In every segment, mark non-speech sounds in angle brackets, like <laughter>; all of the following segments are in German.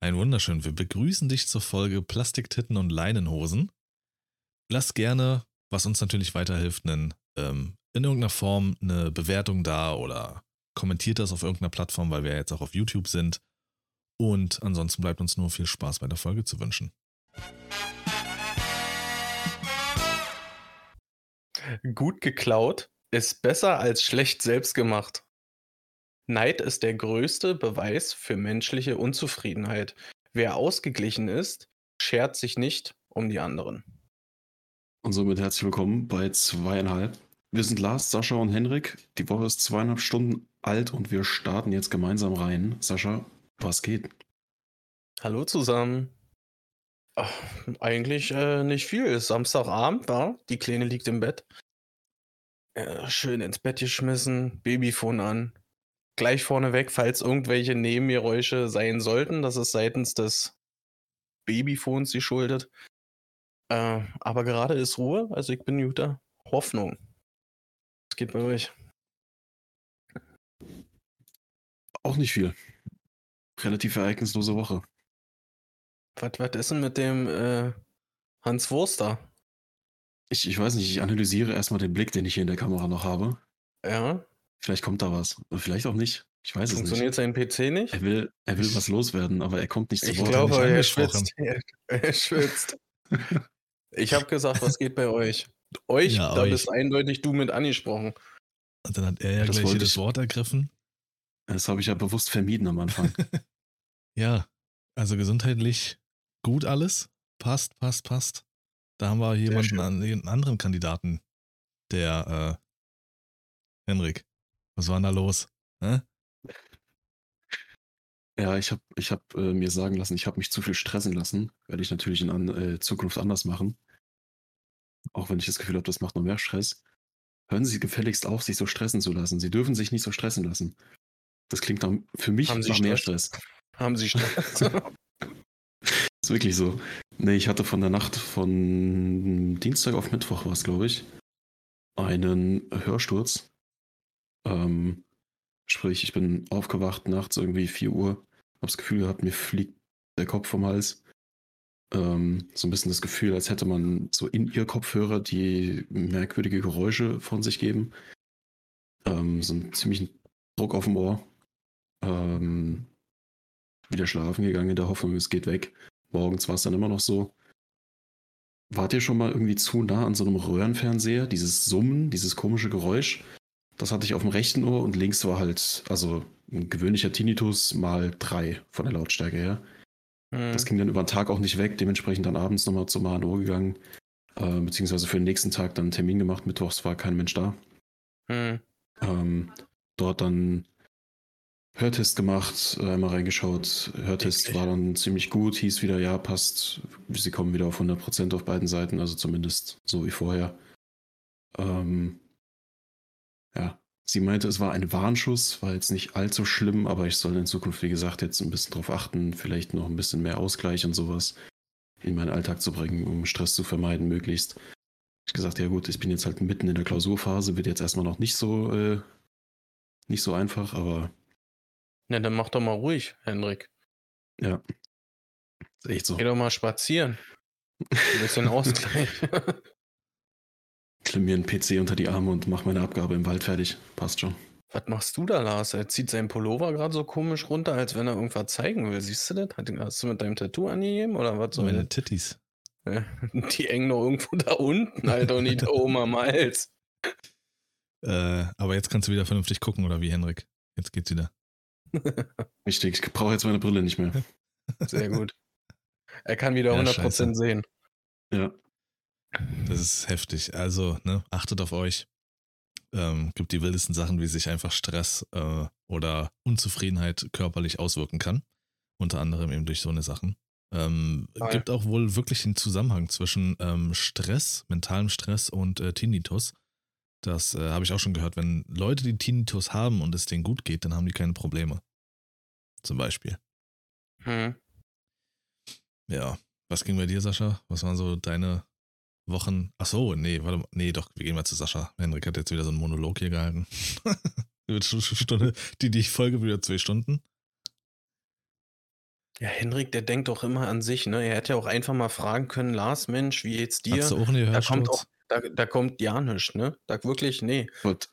Ein wunderschön. Wir begrüßen dich zur Folge Plastiktitten und Leinenhosen. Lass gerne, was uns natürlich weiterhilft, einen, ähm, in irgendeiner Form eine Bewertung da oder kommentiert das auf irgendeiner Plattform, weil wir jetzt auch auf YouTube sind. Und ansonsten bleibt uns nur viel Spaß bei der Folge zu wünschen. Gut geklaut ist besser als schlecht selbst gemacht. Neid ist der größte Beweis für menschliche Unzufriedenheit. Wer ausgeglichen ist, schert sich nicht um die anderen. Und somit herzlich willkommen bei zweieinhalb. Wir sind Lars, Sascha und Henrik. Die Woche ist zweieinhalb Stunden alt und wir starten jetzt gemeinsam rein. Sascha, was geht? Hallo zusammen. Ach, eigentlich äh, nicht viel. Ist Samstagabend, war. Die Kleine liegt im Bett. Äh, schön ins Bett geschmissen, Babyphone an, gleich vorneweg, falls irgendwelche Nebengeräusche sein sollten, das ist seitens des Babyphones geschuldet. Äh, aber gerade ist Ruhe, also ich bin guter Hoffnung. Es geht bei euch. Auch nicht viel. Relativ ereignislose Woche. Was, was ist denn mit dem äh, Hans Wurster? Ich, ich weiß nicht, ich analysiere erstmal den Blick, den ich hier in der Kamera noch habe. Ja. Vielleicht kommt da was. Vielleicht auch nicht. Ich weiß Funktioniert es nicht. sein PC nicht? Er will, er will was loswerden, aber er kommt nicht zu Ich Wort. glaube, nicht er angesprochen. schwitzt. <laughs> Er, er schwitzt. <laughs> Ich habe gesagt, was geht bei euch? Euch, Ja, da euch. bist eindeutig du mit angesprochen. Und dann hat er ja Das gleich jedes ich. Wort ergriffen. Das habe ich ja bewusst vermieden am Anfang. <laughs> Ja, also gesundheitlich gut alles. Passt, passt, passt. Da haben wir jemanden, einen anderen Kandidaten, der äh, Henrik. Was war denn da los? Hä? ja, ich habe ich hab, äh, mir sagen lassen, ich habe mich zu viel stressen lassen. Werde ich natürlich in an, äh, Zukunft anders machen. Auch wenn ich das Gefühl habe, das macht noch mehr Stress. Hören Sie gefälligst auf, sich so stressen zu lassen. Sie dürfen sich nicht so stressen lassen. Das klingt nach, für mich Haben Sie nach mehr Stress? Stress. Haben sie Stress? <laughs> Ist wirklich so. Nee, ich hatte von der Nacht von Dienstag auf Mittwoch war es, glaube ich, einen Hörsturz. Ähm, sprich, ich bin aufgewacht nachts irgendwie 4 Uhr, hab's Gefühl gehabt, mir fliegt der Kopf vom Hals. Ähm, so ein bisschen das Gefühl, als hätte man so in ihr Kopfhörer, die merkwürdige Geräusche von sich geben. Ähm, so einen ziemlichen Druck auf dem Ohr. Ähm, wieder schlafen gegangen in der Hoffnung, es geht weg. Morgens war es dann immer noch so. Wart ihr schon mal irgendwie zu nah an so einem Röhrenfernseher? Dieses Summen, dieses komische Geräusch? Das hatte ich auf dem rechten Ohr und links war halt, also ein gewöhnlicher Tinnitus mal drei von der Lautstärke her. Hm. Das ging dann über den Tag auch nicht weg, dementsprechend dann abends nochmal zum HNO gegangen, äh, beziehungsweise für den nächsten Tag dann einen Termin gemacht. Mittwochs war kein Mensch da. Hm. Ähm, dort dann Hörtest gemacht, äh, einmal reingeschaut. Hörtest war dann ziemlich gut, hieß wieder, ja, passt. Sie kommen wieder auf 100% auf beiden Seiten, also zumindest so wie vorher. Ähm, ja, sie meinte, es war ein Warnschuss, war jetzt nicht allzu schlimm, aber ich soll in Zukunft, wie gesagt, jetzt ein bisschen drauf achten, vielleicht noch ein bisschen mehr Ausgleich und sowas in meinen Alltag zu bringen, um Stress zu vermeiden, möglichst. Ich gesagt, ja gut, ich bin jetzt halt mitten in der Klausurphase, wird jetzt erstmal noch nicht so, äh, nicht so einfach, aber Na, dann mach doch mal ruhig, Henrik. ja. Ist echt so. Geh doch mal spazieren. Ein bisschen <laughs> Ausgleich. Klemm mir einen PC unter die Arme und mach meine Abgabe im Wald fertig. Passt schon. Was machst du da, Lars? Er zieht seinen Pullover gerade so komisch runter, als wenn er irgendwas zeigen will. Siehst du das? Hast du mit deinem Tattoo angegeben oder was So soll meine das? Titties. <laughs> Die hängen doch irgendwo da unten, Alter, und nicht da oben am Hals. Äh, aber jetzt kannst du wieder vernünftig gucken, oder wie, Henrik? Jetzt geht's wieder. <laughs> Richtig, ich brauche jetzt meine Brille nicht mehr. Sehr gut. Er kann wieder Ja, 100% scheiße. sehen. Ja. Das ist heftig. Also, ne, achtet auf euch. Ähm, gibt die wildesten Sachen, wie sich einfach Stress äh, oder Unzufriedenheit körperlich auswirken kann. Unter anderem eben durch so eine Sachen. Ähm, Voll. gibt auch wohl wirklich den Zusammenhang zwischen ähm, Stress, mentalem Stress und äh, Tinnitus. Das äh, habe ich auch schon gehört. Wenn Leute, die Tinnitus haben und es denen gut geht, dann haben die keine Probleme. Zum Beispiel. Hm. Ja. Was ging bei dir, Sascha? Was waren so deine Wochen? Ach so, nee, warte mal. Nee, doch, wir gehen mal zu Sascha. Henrik hat jetzt wieder so einen Monolog hier gehalten. <laughs> Stunde, die, die Folge wieder zwei Stunden. Ja, Henrik, der denkt doch immer an sich, ne? Er hätte ja auch einfach mal fragen können, Lars, Mensch, wie geht's dir? Hast du auch einen Da kommt auch, da, da kommt ja nichts, ne? Da wirklich, nee. Ich wollte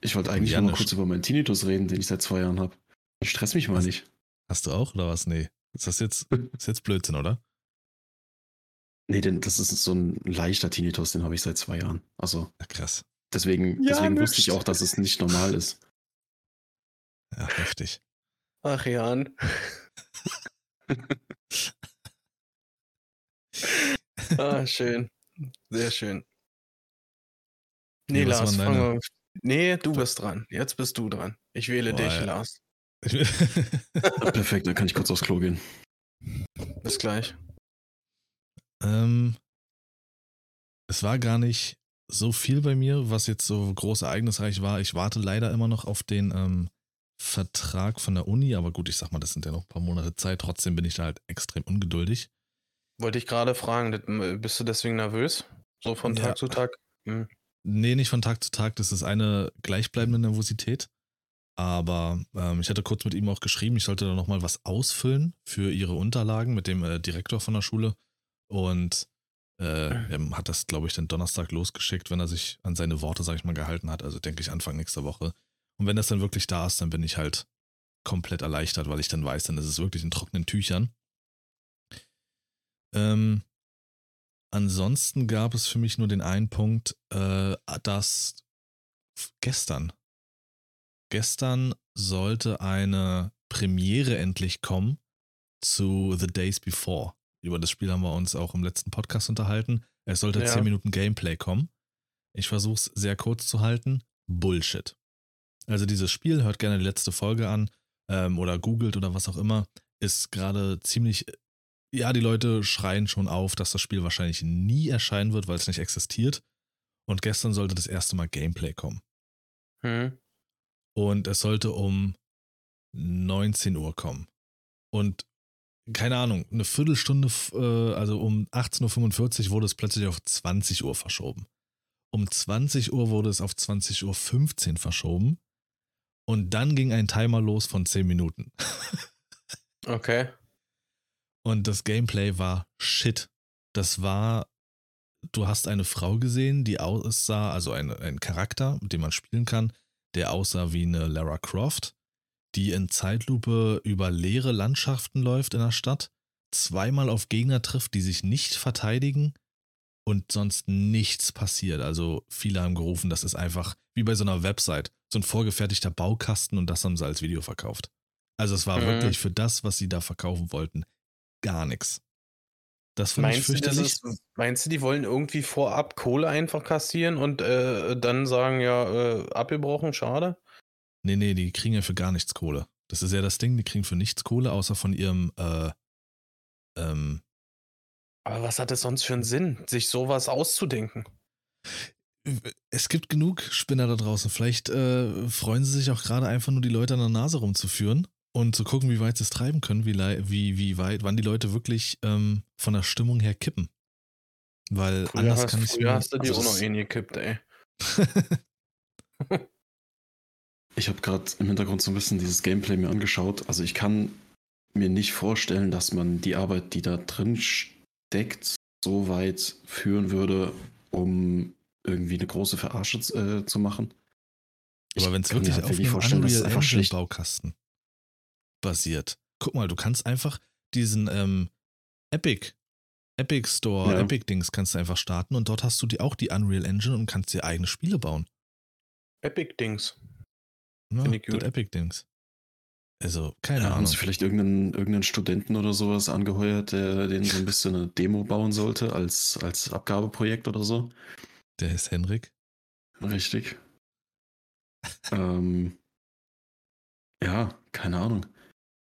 ich wollt eigentlich Ja, nur mal kurz über meinen Tinnitus reden, den ich seit zwei Jahren habe. Stress mich mal Was? nicht. Hast du auch oder was? Nee. Ist das jetzt, <laughs> ist jetzt Blödsinn, oder? Nee, denn das ist so ein leichter Tinnitus, den habe ich seit zwei Jahren. Also Ja, krass. deswegen, Ja, deswegen wusste ich auch, dass es nicht normal ist. Ja, heftig. Ach, Jan. <laughs> Ah, schön. Sehr schön. Nee, Nee, was Lars, fang mal. Nee, du bist dran. Jetzt bist du dran. Ich wähle Boah, dich, ja. Lars. Perfekt, dann kann ich kurz aufs Klo gehen. Bis gleich. Ähm, es war gar nicht so viel bei mir, was jetzt so groß ereignisreich war. Ich warte leider immer noch auf den ähm, Vertrag von der Uni, aber gut, ich sag mal, das sind ja noch ein paar Monate Zeit. Trotzdem bin ich da halt extrem ungeduldig. Wollte ich gerade fragen, das- bist du deswegen nervös? So von Ja. Tag zu Tag? Hm. Nee, nicht von Tag zu Tag, das ist eine gleichbleibende Nervosität. Aber ähm, ich hatte kurz mit ihm auch geschrieben, ich sollte da nochmal was ausfüllen für ihre Unterlagen mit dem äh, Direktor von der Schule. Und äh, er hat das, glaube ich, den Donnerstag losgeschickt, wenn er sich an seine Worte, sag ich mal, gehalten hat. Also denke ich Anfang nächster Woche. Und wenn das dann wirklich da ist, dann bin ich halt komplett erleichtert, weil ich dann weiß, dann ist es wirklich in trockenen Tüchern. Ähm, ansonsten gab es für mich nur den einen Punkt, äh, dass gestern, gestern sollte eine Premiere endlich kommen zu The Days Before. Über das Spiel haben wir uns auch im letzten Podcast unterhalten. Es sollte Ja. 10 Minuten Gameplay kommen. Ich versuche es sehr kurz zu halten. Bullshit. Also dieses Spiel, hört gerne die letzte Folge an ähm, oder googelt oder was auch immer, ist gerade ziemlich ja, die Leute schreien schon auf, dass das Spiel wahrscheinlich nie erscheinen wird, weil es nicht existiert. Und gestern sollte das erste Mal Gameplay kommen. Hm. Und es sollte um 19 Uhr kommen. Und keine Ahnung, eine Viertelstunde, äh, also um 18.45 Uhr wurde es plötzlich auf 20 Uhr verschoben. Um 20 Uhr wurde es auf 20.15 Uhr verschoben. Und dann ging ein Timer los von 10 Minuten. <laughs> Okay. Und das Gameplay war shit. Das war, du hast eine Frau gesehen, die aussah, also ein, ein Charakter, mit dem man spielen kann, der aussah wie eine Lara Croft, die in Zeitlupe über leere Landschaften läuft in der Stadt, zweimal auf Gegner trifft, die sich nicht verteidigen und sonst nichts passiert. Also viele haben gerufen, das ist einfach wie bei so einer Website, so ein vorgefertigter Baukasten und das haben sie als Video verkauft. Also es war Mhm. wirklich für das, was sie da verkaufen wollten, gar nichts. Das fand ich Meinst du, das fürchterlich. ist, meinst du, die wollen irgendwie vorab Kohle einfach kassieren und äh, dann sagen, ja, äh, abgebrochen, schade? Nee, nee, die kriegen ja für gar nichts Kohle. Das ist ja das Ding, die kriegen für nichts Kohle, außer von ihrem, äh, ähm, Aber was hat es sonst für einen Sinn, sich sowas auszudenken? es gibt genug Spinner da draußen. Vielleicht äh, freuen sie sich auch gerade einfach nur, die Leute an der Nase rumzuführen und zu gucken, wie weit sie es treiben können, wie, wie, wie weit, wann die Leute wirklich ähm, von der Stimmung her kippen. Weil Früher, anders hast, kann ich früher hast du die also auch noch eh gekippt, ey. <laughs> Ich habe gerade im Hintergrund so ein bisschen dieses Gameplay mir angeschaut. Also ich kann mir nicht vorstellen, dass man die Arbeit, die da drin steckt, so weit führen würde, um irgendwie eine große Verarsche äh, zu machen. Aber wenn es kann mir wirklich halt auf einem vorstellen, dass es Unreal einfach Engine schlecht Baukasten basiert. Guck mal, du kannst einfach diesen ähm, Epic, Epic Store, Ja. Epic Dings kannst du einfach starten und dort hast du die auch die Unreal Engine und kannst dir eigene Spiele bauen. Epic-Dings. Ja, Find ich gut. Epic Dings. Also, keine Ja, haben Ahnung. sie vielleicht irgendeinen, irgendeinen Studenten oder sowas angeheuert, der den so ein bisschen eine Demo bauen sollte als, als Abgabeprojekt oder so? Der ist Henrik. Richtig. <laughs> ähm, ja, keine Ahnung.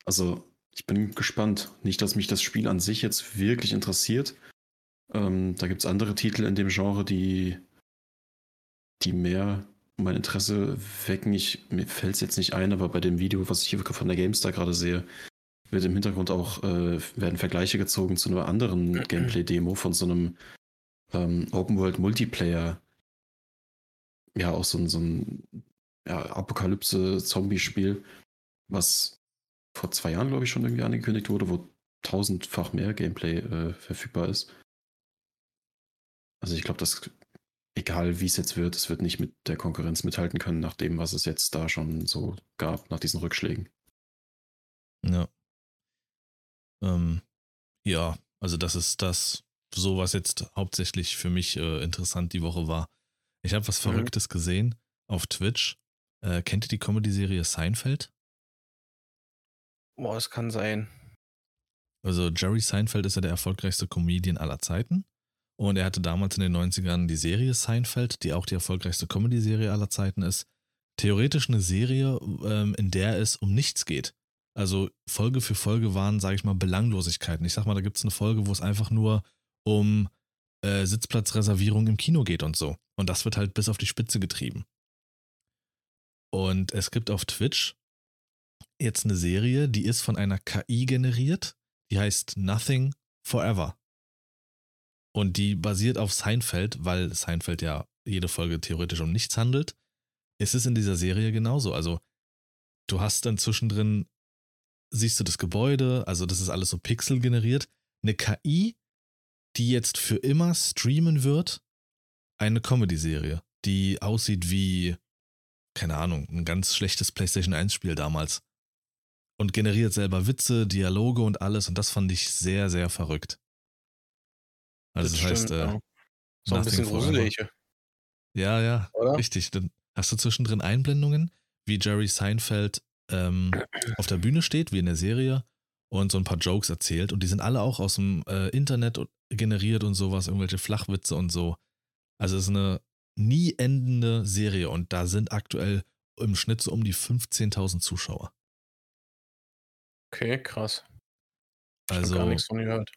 Also, ich bin gespannt. Nicht, dass mich das Spiel an sich jetzt wirklich interessiert. Ähm, da gibt es andere Titel in dem Genre, die, die mehr mein Interesse wecken. Ich, mir fällt es jetzt nicht ein, aber bei dem Video, was ich hier von der GameStar gerade sehe, wird im Hintergrund auch, äh, werden Vergleiche gezogen zu einer anderen <clears throat> Gameplay-Demo von so einem ähm, Open-World-Multiplayer. Ja, auch so ein, so ein ja, Apokalypse-Zombie-Spiel, was vor zwei Jahren, glaube ich, schon irgendwie angekündigt wurde, wo tausendfach mehr Gameplay äh, verfügbar ist. Also ich glaube, dass egal wie es jetzt wird, es wird nicht mit der Konkurrenz mithalten können, nach dem, was es jetzt da schon so gab, nach diesen Rückschlägen. Ja. Ähm, ja, also das ist das, so was jetzt hauptsächlich für mich äh, interessant die Woche war. Ich habe was Mhm. Verrücktes gesehen auf Twitch. Äh, kennt ihr die Comedy-Serie Seinfeld? Boah, es kann sein. Also Jerry Seinfeld ist ja der erfolgreichste Comedian aller Zeiten. Und er hatte damals in den 90ern die Serie Seinfeld, die auch die erfolgreichste Comedy-Serie aller Zeiten ist. Theoretisch eine Serie, ähm, in der es um nichts geht. Also Folge für Folge waren, sage ich mal, Belanglosigkeiten. Ich sag mal, da gibt es eine Folge, wo es einfach nur um äh, Sitzplatzreservierung im Kino geht und so. Und das wird halt bis auf die Spitze getrieben. Und es gibt auf Twitch jetzt eine Serie, die ist von einer KI generiert. Die heißt Nothing Forever. Und die basiert auf Seinfeld, weil Seinfeld ja jede Folge theoretisch um nichts handelt. Ist es in dieser Serie genauso. Also, du hast dann zwischendrin, siehst du das Gebäude, also das ist alles so Pixel generiert. Eine KI, die jetzt für immer streamen wird, eine Comedy-Serie, die aussieht wie, keine Ahnung, ein ganz schlechtes PlayStation 1-Spiel damals. Und generiert selber Witze, Dialoge und alles. Und das fand ich sehr, sehr verrückt. Also das, heißt, stimmt, äh, ja. so ein bisschen gruselig, ja, ja, oder? richtig. Dann hast du zwischendrin Einblendungen, wie Jerry Seinfeld ähm, auf der Bühne steht, wie in der Serie, und so ein paar Jokes erzählt. Und die sind alle auch aus dem äh, Internet generiert und sowas, irgendwelche Flachwitze und so. Also es ist eine nie endende Serie und da sind aktuell im Schnitt so um die 15.000 Zuschauer. Okay, krass. Ich Also gar nichts von gehört.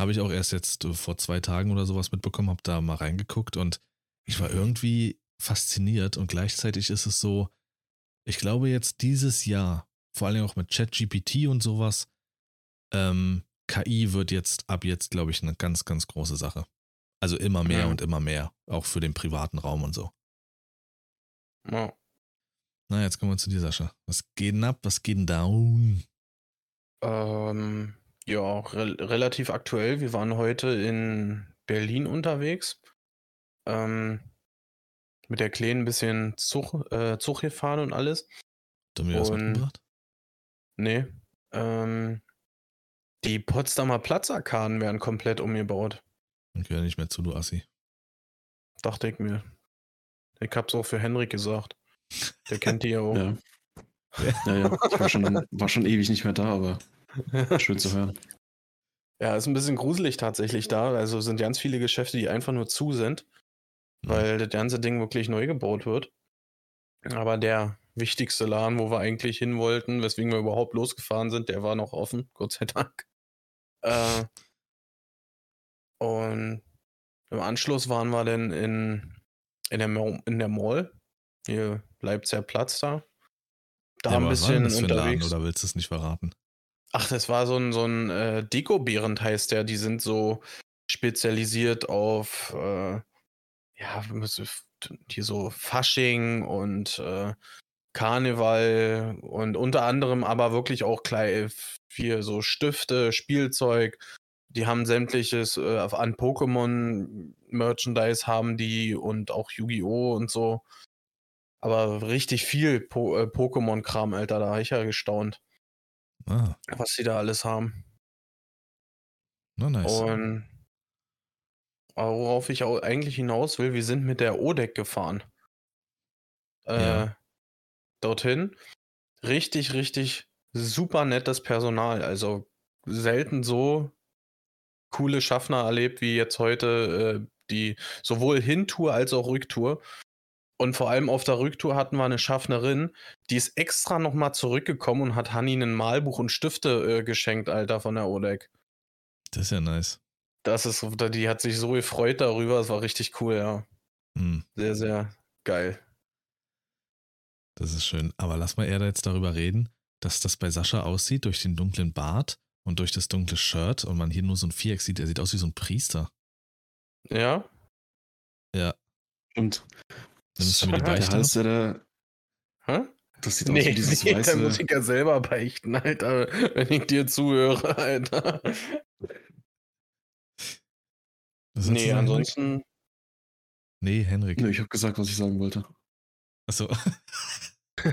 Habe ich auch erst jetzt äh, vor zwei Tagen oder sowas mitbekommen, habe da mal reingeguckt und ich war irgendwie fasziniert und gleichzeitig ist es so, ich glaube jetzt dieses Jahr, vor allem auch mit ChatGPT und sowas, ähm, KI wird jetzt ab jetzt, glaube ich, eine ganz, ganz große Sache. Also immer mehr Ja. und immer mehr, auch für den privaten Raum und so. Ja. Na, jetzt kommen wir zu dir, Sascha. Was geht denn ab? Was geht denn down? Ähm, ja, rel relativ aktuell. Wir waren heute in Berlin unterwegs. Ähm, mit der Kleinen ein bisschen Zug, äh, Zug gefahren und alles. Hast du mir was mitgebracht? Nee. Ähm, die Potsdamer Platzarkaden werden komplett umgebaut. Ich höre nicht mehr zu, du Assi. Dachte ich mir. Ich hab's auch für Henrik gesagt. Der kennt die ja auch. <laughs> Ja. Ja, ja. Ich war schon, war schon ewig nicht mehr da, aber schön zu hören. <laughs> Ja, ist ein bisschen gruselig tatsächlich da. Also sind ganz viele Geschäfte, die einfach nur zu sind, Mhm. weil das ganze Ding wirklich neu gebaut wird. Aber der wichtigste Laden, wo wir eigentlich hin wollten, weswegen wir überhaupt losgefahren sind, der war noch offen, <laughs> Gott sei Dank. Äh, und im Anschluss waren wir dann in, in, der, Mo- in der Mall, hier Leipziger Platz da. Da Ja, ein bisschen ein Laden unterwegs. oder willst du es nicht verraten? Ach, das war so ein, so ein äh, Deko-Behrend heißt der. Die sind so spezialisiert auf, äh, ja, hier so Fasching und äh, Karneval und unter anderem aber wirklich auch klein, hier so Stifte, Spielzeug. Die haben sämtliches äh, an Pokémon-Merchandise haben die und auch Yu-Gi-Oh! und so. Aber richtig viel po äh, Pokémon-Kram, Alter, da habe ich ja gestaunt Ah, was sie da alles haben. na nice. Und worauf ich auch eigentlich hinaus will, wir sind mit der ODEC gefahren. Äh, Ja. Dorthin. Richtig, richtig super nettes Personal. Also selten so coole Schaffner erlebt wie jetzt heute äh, die sowohl Hintour als auch Rücktour. Und vor allem auf der Rücktour hatten wir eine Schaffnerin, die ist extra nochmal zurückgekommen und hat Hanni ein Malbuch und Stifte äh, geschenkt, Alter, von der ODEC. Das ist ja nice. Das ist, die hat sich so gefreut darüber, es war richtig cool, ja. Hm, Sehr, sehr geil. das ist schön. Aber lass mal eher jetzt darüber reden, dass das bei Sascha aussieht durch den dunklen Bart und durch das dunkle Shirt und man hier nur so ein Viereck sieht. Er sieht aus wie so ein Priester. Ja? Ja. Und Nimmst du mir die der Beichte Hals, der da, Hä? Das sieht aus Nee, wie dieses <laughs> nee weiße. ich ja selber beichten, Alter, wenn ich dir zuhöre, Alter. Was Nee, ansonsten, Henrik? Nee, Henrik. Nö, ich habe gesagt, was ich sagen wollte. Achso. <laughs> nee,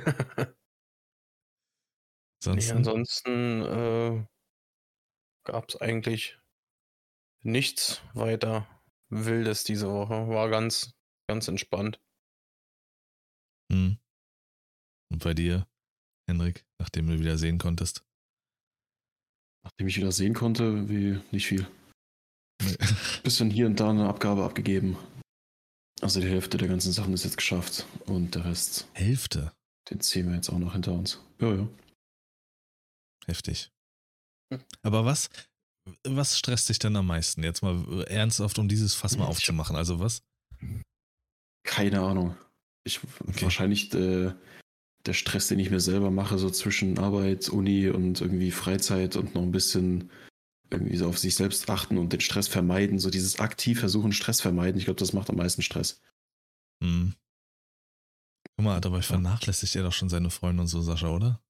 Ansonsten. ansonsten äh, gab es eigentlich nichts weiter Wildes diese Woche. War ganz, ganz entspannt. Hm. Und bei dir, Henrik, nachdem du wieder sehen konntest? Nachdem ich wieder sehen konnte, wie nicht viel. Nee. <laughs> Bisschen hier und da eine Abgabe abgegeben. Also die Hälfte der ganzen Sachen ist jetzt geschafft und der Rest, Hälfte. den ziehen wir jetzt auch noch hinter uns. Ja, ja. Heftig. Hm. Aber was, was stresst dich denn am meisten? Jetzt mal ernsthaft, um dieses Fass mal Ich- aufzumachen. Also was? Keine Ahnung. Ich Okay. wahrscheinlich äh, der Stress, den ich mir selber mache, so zwischen Arbeit, Uni und irgendwie Freizeit und noch ein bisschen irgendwie so auf sich selbst achten und den Stress vermeiden. So dieses aktiv versuchen, Stress vermeiden. Ich glaube, das macht am meisten Stress. Hm. Guck mal, dabei vernachlässigt er doch schon seine Freunde und so, Sascha, oder?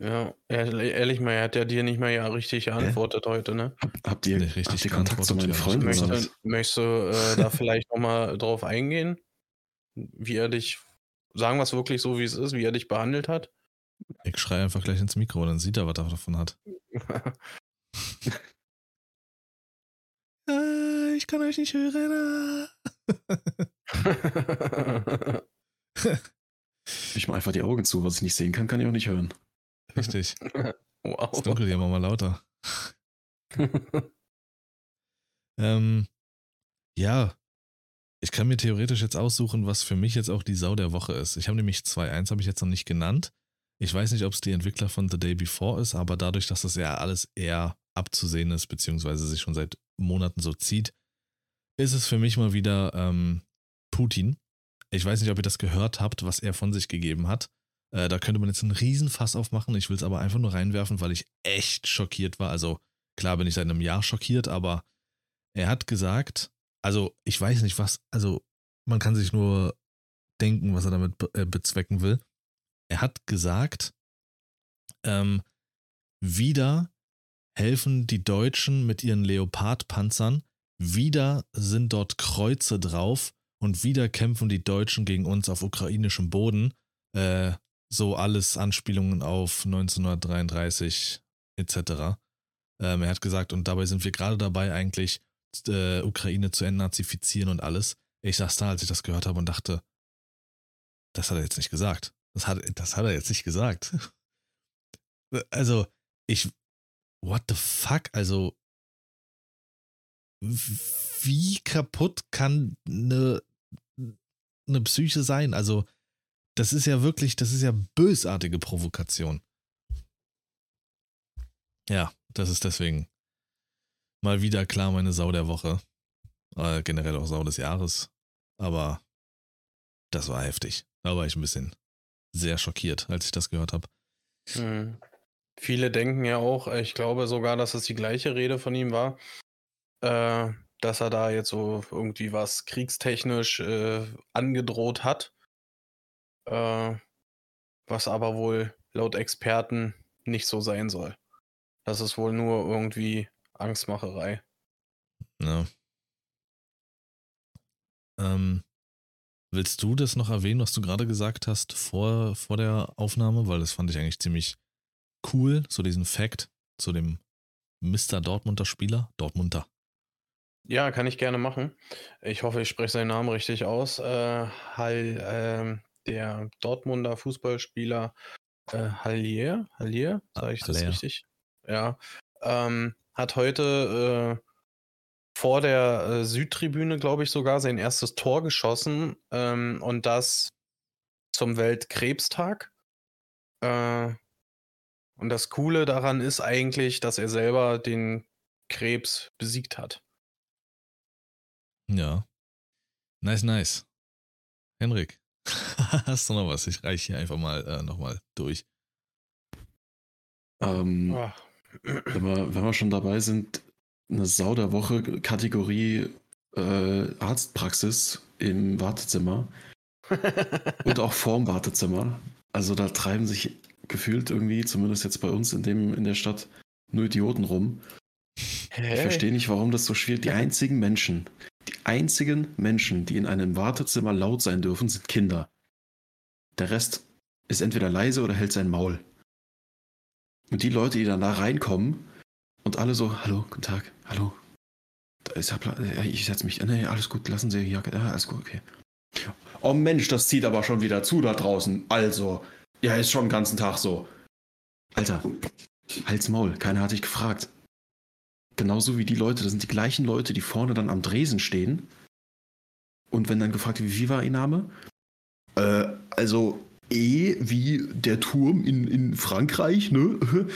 Ja, ehrlich, mal, er hat ja dir nicht mal ja richtig geantwortet heute, ne? Habt ihr, Nee, richtig habt ihr Kontakt zu meinen Freunden? nicht Möchtest, möchtest du äh, da <laughs> vielleicht nochmal drauf eingehen? Wie er dich, sagen wir es wirklich so, wie es ist, wie er dich behandelt hat? Ich schreie einfach gleich ins Mikro, dann sieht er, was er davon hat. Äh, ich kann euch nicht hören. <laughs> Ich mache einfach die Augen zu. Was ich nicht sehen kann, kann ich auch nicht hören. Richtig. wow. Ist dunkel hier, mal lauter. <laughs> Ähm, ja, ich kann mir theoretisch jetzt aussuchen, was für mich jetzt auch die Sau der Woche ist. Ich habe nämlich 2.1, habe ich jetzt noch nicht genannt. Ich weiß nicht, ob es die Entwickler von The Day Before ist, aber dadurch, dass das ja alles eher abzusehen ist, beziehungsweise sich schon seit Monaten so zieht, ist es für mich mal wieder ähm, Putin. Ich weiß nicht, ob ihr das gehört habt, was er von sich gegeben hat. Äh, da könnte man jetzt einen Riesenfass aufmachen. Ich will es aber einfach nur reinwerfen, weil ich echt schockiert war. Also klar bin ich seit einem Jahr schockiert, aber er hat gesagt, also ich weiß nicht was, also man kann sich nur denken, was er damit äh, bezwecken will. Er hat gesagt, ähm, wieder helfen die Deutschen mit ihren Leopard-Panzern, wieder sind dort Kreuze drauf und wieder kämpfen die Deutschen gegen uns auf ukrainischem Boden. Äh, so alles Anspielungen auf 1933 etc. Ähm, er hat gesagt, und dabei sind wir gerade dabei, eigentlich äh, Ukraine zu entnazifizieren und alles. Ich saß da, als ich das gehört habe und dachte, das hat er jetzt nicht gesagt. Das hat, das hat er jetzt nicht gesagt. <laughs> Also, ich, what the fuck? Also, wie kaputt kann eine, eine Psyche sein? Also, das ist ja wirklich, das ist ja bösartige Provokation. Ja, das ist deswegen mal wieder klar meine Sau der Woche. Äh, generell auch Sau des Jahres. Aber das war heftig. Da war ich ein bisschen sehr schockiert, als ich das gehört habe. Hm. Viele denken ja auch, ich glaube sogar, dass es die gleiche Rede von ihm war, äh, dass er da jetzt so irgendwie was kriegstechnisch äh, angedroht hat. Äh, was aber wohl laut Experten nicht so sein soll. Das ist wohl nur irgendwie Angstmacherei. Ja. Ähm, willst du das noch erwähnen, was du gerade gesagt hast vor, vor der Aufnahme? Weil das fand ich eigentlich ziemlich cool, so diesen Fact zu dem Mr. Dortmunder Spieler. Dortmunder. Ja, kann ich gerne machen. Ich hoffe, ich spreche seinen Namen richtig aus. Äh, Hall, ähm, der Dortmunder Fußballspieler äh, Hallier, Hallier, sage ich das Haller. richtig? Ja. Ähm, hat heute äh, vor der äh, Südtribüne, glaube ich, sogar sein erstes Tor geschossen ähm, und das zum Weltkrebstag. Äh, und das Coole daran ist eigentlich, dass er selber den Krebs besiegt hat. Ja. Nice, nice. Henrik, <laughs> hast du noch was? Ich reiche hier einfach mal äh, nochmal durch. Ähm. Wenn, wir, wenn wir schon dabei sind, eine Sau der Woche, Kategorie äh, Arztpraxis im Wartezimmer <laughs> und auch vorm Wartezimmer. Also da treiben sich gefühlt irgendwie, zumindest jetzt bei uns in dem in der Stadt, nur Idioten rum. Hä? Ich verstehe nicht, warum das so schwierig. Die einzigen Menschen, die einzigen Menschen, die in einem Wartezimmer laut sein dürfen, sind Kinder. Der Rest ist entweder leise oder hält sein Maul. Und die Leute, die dann da reinkommen und alle so, hallo, guten Tag, hallo. Ich setze mich, nee, alles gut, lassen Sie hier, ja, alles gut, okay. Oh Mensch, das zieht aber schon wieder zu da draußen. Also, ja, ist schon den ganzen Tag so. Alter, halt's Maul, keiner hat dich gefragt. Genauso wie die Leute, das sind die gleichen Leute, die vorne dann am Dresen stehen. Und wenn dann gefragt wird, wie war Ihr Name? Äh, also E wie der Turm in, in Frankreich, ne? <laughs>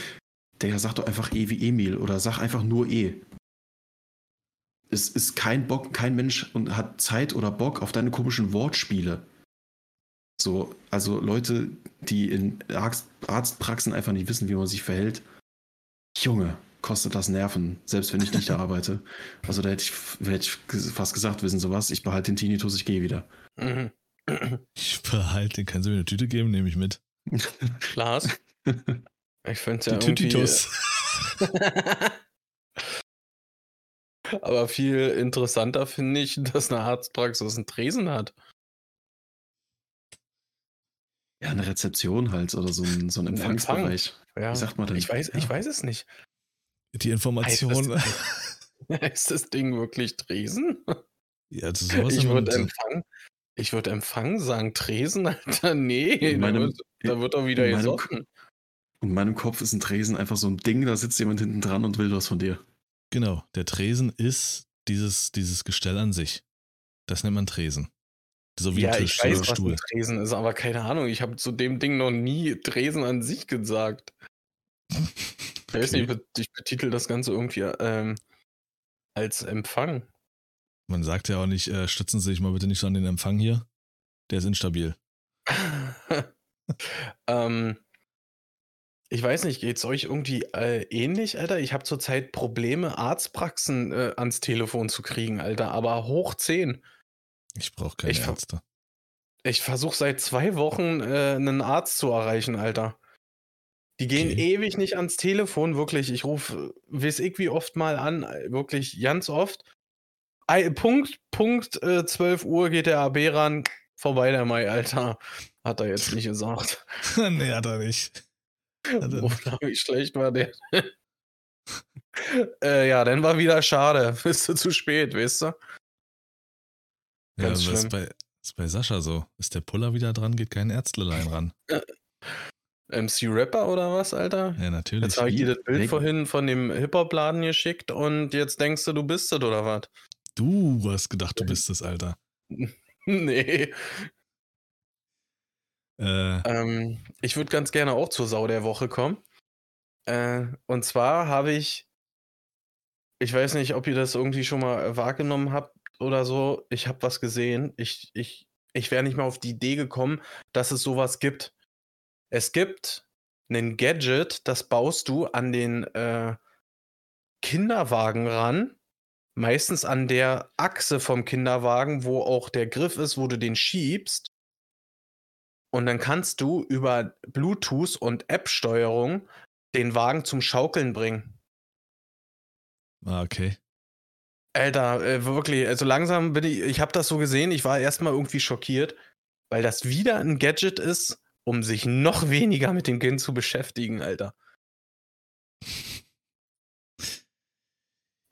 Der sagt doch einfach E wie Emil oder sag einfach nur E. Es ist kein Bock, kein Mensch und hat Zeit oder Bock auf deine komischen Wortspiele. So, also Leute, die in Arzt, Arztpraxen einfach nicht wissen, wie man sich verhält. Junge, kostet das Nerven, selbst wenn ich nicht da <laughs> arbeite. Also da hätte ich, hätte ich fast gesagt, wissen Sie was, ich behalte den Tinnitus, ich gehe wieder. Mhm. Ich behalte, den kannst du mir eine Tüte geben, nehme ich mit. Lars? <laughs> Ich finde es ja Die irgendwie... Tütitus. <laughs> Aber viel interessanter finde ich, dass eine Arztpraxis einen Tresen hat. Ja, eine Rezeption halt oder so ein, so ein Empfangsbereich. Ja. Wie sagt man denn? Ich weiß, ich Ja. weiß es nicht. Die Information. Ist <laughs> das Ding wirklich Tresen? ja, das ist sowas Ich würde mit- Empfang, ich würde Empfang sagen, Tresen, <laughs> Alter, nee, da, meinem- wird, da wird doch wieder in meinem gesoffen. In meinem Kopf ist ein Tresen einfach so ein Ding, da sitzt jemand hinten dran und will was von dir. Genau, der Tresen ist dieses, dieses Gestell an sich. Das nennt man Tresen. So wie Ja, ein ich Tisch weiß, oder was Stuhl. ein Tresen ist, aber keine Ahnung, ich habe zu dem Ding noch nie Tresen an sich gesagt. <laughs> Ich weiß nicht, ich ich betitel das Ganze irgendwie ähm, als Empfang. Man sagt ja auch nicht, äh, stützen Sie sich mal bitte nicht so an den Empfang hier. Der ist instabil. <laughs> ähm, ich weiß nicht, geht's euch irgendwie äh, ähnlich, Alter? Ich habe zurzeit Probleme, Arztpraxen äh, ans Telefon zu kriegen, Alter, aber hoch 10. Ich brauche keine Ich Ärzte. Ich versuche seit zwei Wochen äh, einen Arzt zu erreichen, Alter. Die gehen Okay. ewig nicht ans Telefon, wirklich. Ich rufe, weiß ich wie oft mal an, äh, wirklich ganz oft. Punkt, Punkt äh, 12 Uhr geht der AB ran. Vorbei der Mai, Alter. Hat er jetzt nicht gesagt. <laughs> nee, hat er nicht. Hat er. Oder wie schlecht war der? <laughs> äh, ja, dann war wieder schade. <laughs> Bist du zu spät, weißt du? Ja, Ganz was ist bei, ist bei Sascha so? Ist der Puller wieder dran, geht kein Ärztlein ran. MC Rapper oder was, Alter? Ja, natürlich. Jetzt habe ich dir das Bild vorhin von dem Hip-Hop-Laden geschickt und jetzt denkst du, du bist es oder was? Du hast gedacht, du bist es, Alter. <laughs> nee. Äh, Ähm, ich würde ganz gerne auch zur Sau der Woche kommen. Äh, und zwar habe ich, ich weiß nicht, ob ihr das irgendwie schon mal äh, wahrgenommen habt oder so. Ich habe was gesehen. Ich, ich, ich wäre nicht mal auf die Idee gekommen, dass es sowas gibt. Es gibt ein Gadget, das baust du an den äh, Kinderwagen ran. Meistens an der Achse vom Kinderwagen, wo auch der Griff ist, wo du den schiebst. Und dann kannst du über Bluetooth und App-Steuerung den Wagen zum Schaukeln bringen. ah, okay. Alter, äh, wirklich, also langsam bin ich, ich habe das so gesehen, ich war erstmal irgendwie schockiert, weil das wieder ein Gadget ist, um sich noch <laughs> weniger mit dem Kind zu beschäftigen, Alter.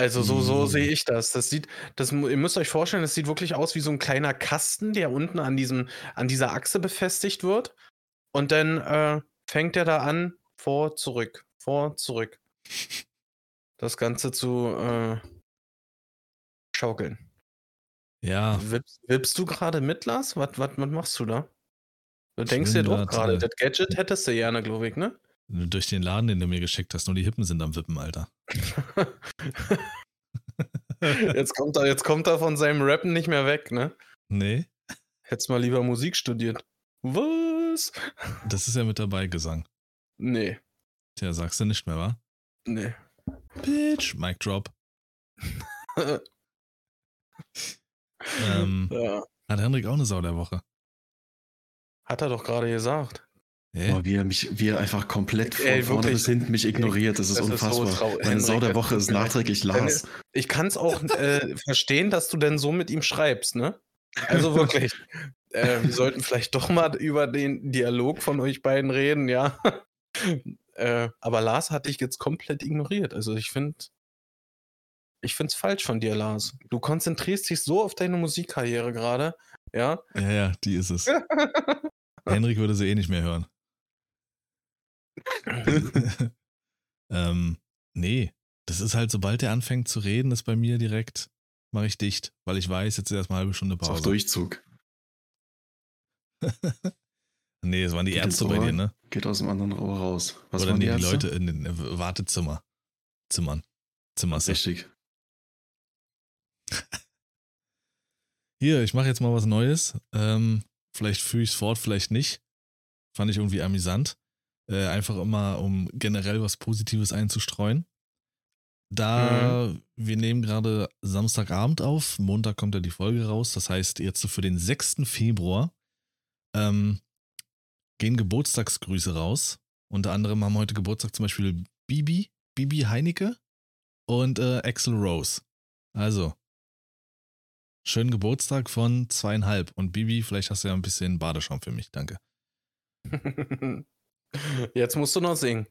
Also so, so Mm. sehe ich das. Das sieht, das, ihr müsst euch vorstellen, das sieht wirklich aus wie so ein kleiner Kasten, der unten an diesem, an dieser Achse befestigt wird. Und dann äh, fängt er da an, vor, zurück, vor, zurück. Das Ganze zu äh, schaukeln. Ja, Wippst, wippst du gerade mit, Lars? Was, was, was machst du da? Du denkst dir doch gerade, das Gadget hättest du gerne, glaube ich, ne? Durch den Laden, den du mir geschickt hast, nur die Hippen sind am Wippen, Alter. <laughs> jetzt, kommt er, jetzt kommt er von seinem Rappen nicht mehr weg, ne? nee, Hättest mal lieber Musik studiert. Was? das ist ja mit dabei, Gesang. Nee, Tja, sagst du nicht mehr, wa? nee. Bitch, Mic Drop. <laughs> Ähm, ja. hat Henrik auch eine Sau der Woche. Hat er doch gerade gesagt. Hä? Boah, wie, er mich, wie er einfach komplett von Ey, vorne bis hinten mich ignoriert. Das ist Das ist so unfassbar. trau- Meine Sau der Woche ist <laughs> nachträglich Lars. Ich kann es auch äh, verstehen, dass du denn so mit ihm schreibst, ne? Also <laughs> wirklich. äh, wir sollten vielleicht doch mal über den Dialog von euch beiden reden, ja. <laughs> äh, aber Lars hat dich jetzt komplett ignoriert. Also ich finde, ich finde es falsch von dir, Lars. Du konzentrierst dich so auf deine Musikkarriere gerade, ja. Ja, ja, die ist es. Henrik würde sie eh nicht mehr hören. <laughs> ähm, nee, das ist halt, sobald er anfängt zu reden, ist bei mir direkt, mache ich dicht, weil ich weiß, jetzt ist erstmal eine halbe Stunde Ist auf Pause. Durchzug. <laughs> nee, es waren die Geht Ärzte bei dir, ne? Geht aus dem anderen Ohr raus. Was Oder waren nee, die Ärzte? Leute in den äh, Wartezimmer. Zimmern. Zimmerste. Richtig. <laughs> Hier, ich mache jetzt mal was Neues. Ähm, vielleicht führe ich es fort, vielleicht nicht. Fand ich irgendwie amüsant. Äh, einfach immer, um generell was Positives einzustreuen. Da wir nehmen gerade Samstagabend auf, Montag kommt ja die Folge raus. Das heißt, jetzt so für den 6. Februar ähm, gehen Geburtstagsgrüße raus. Unter anderem haben heute Geburtstag zum Beispiel Bibi, Bibi Heinecke und äh, Axel Rose. Also, schönen Geburtstag von zweieinhalb. Und Bibi, vielleicht hast du ja ein bisschen Badeschaum für mich. Danke. <laughs> Jetzt musst du noch singen.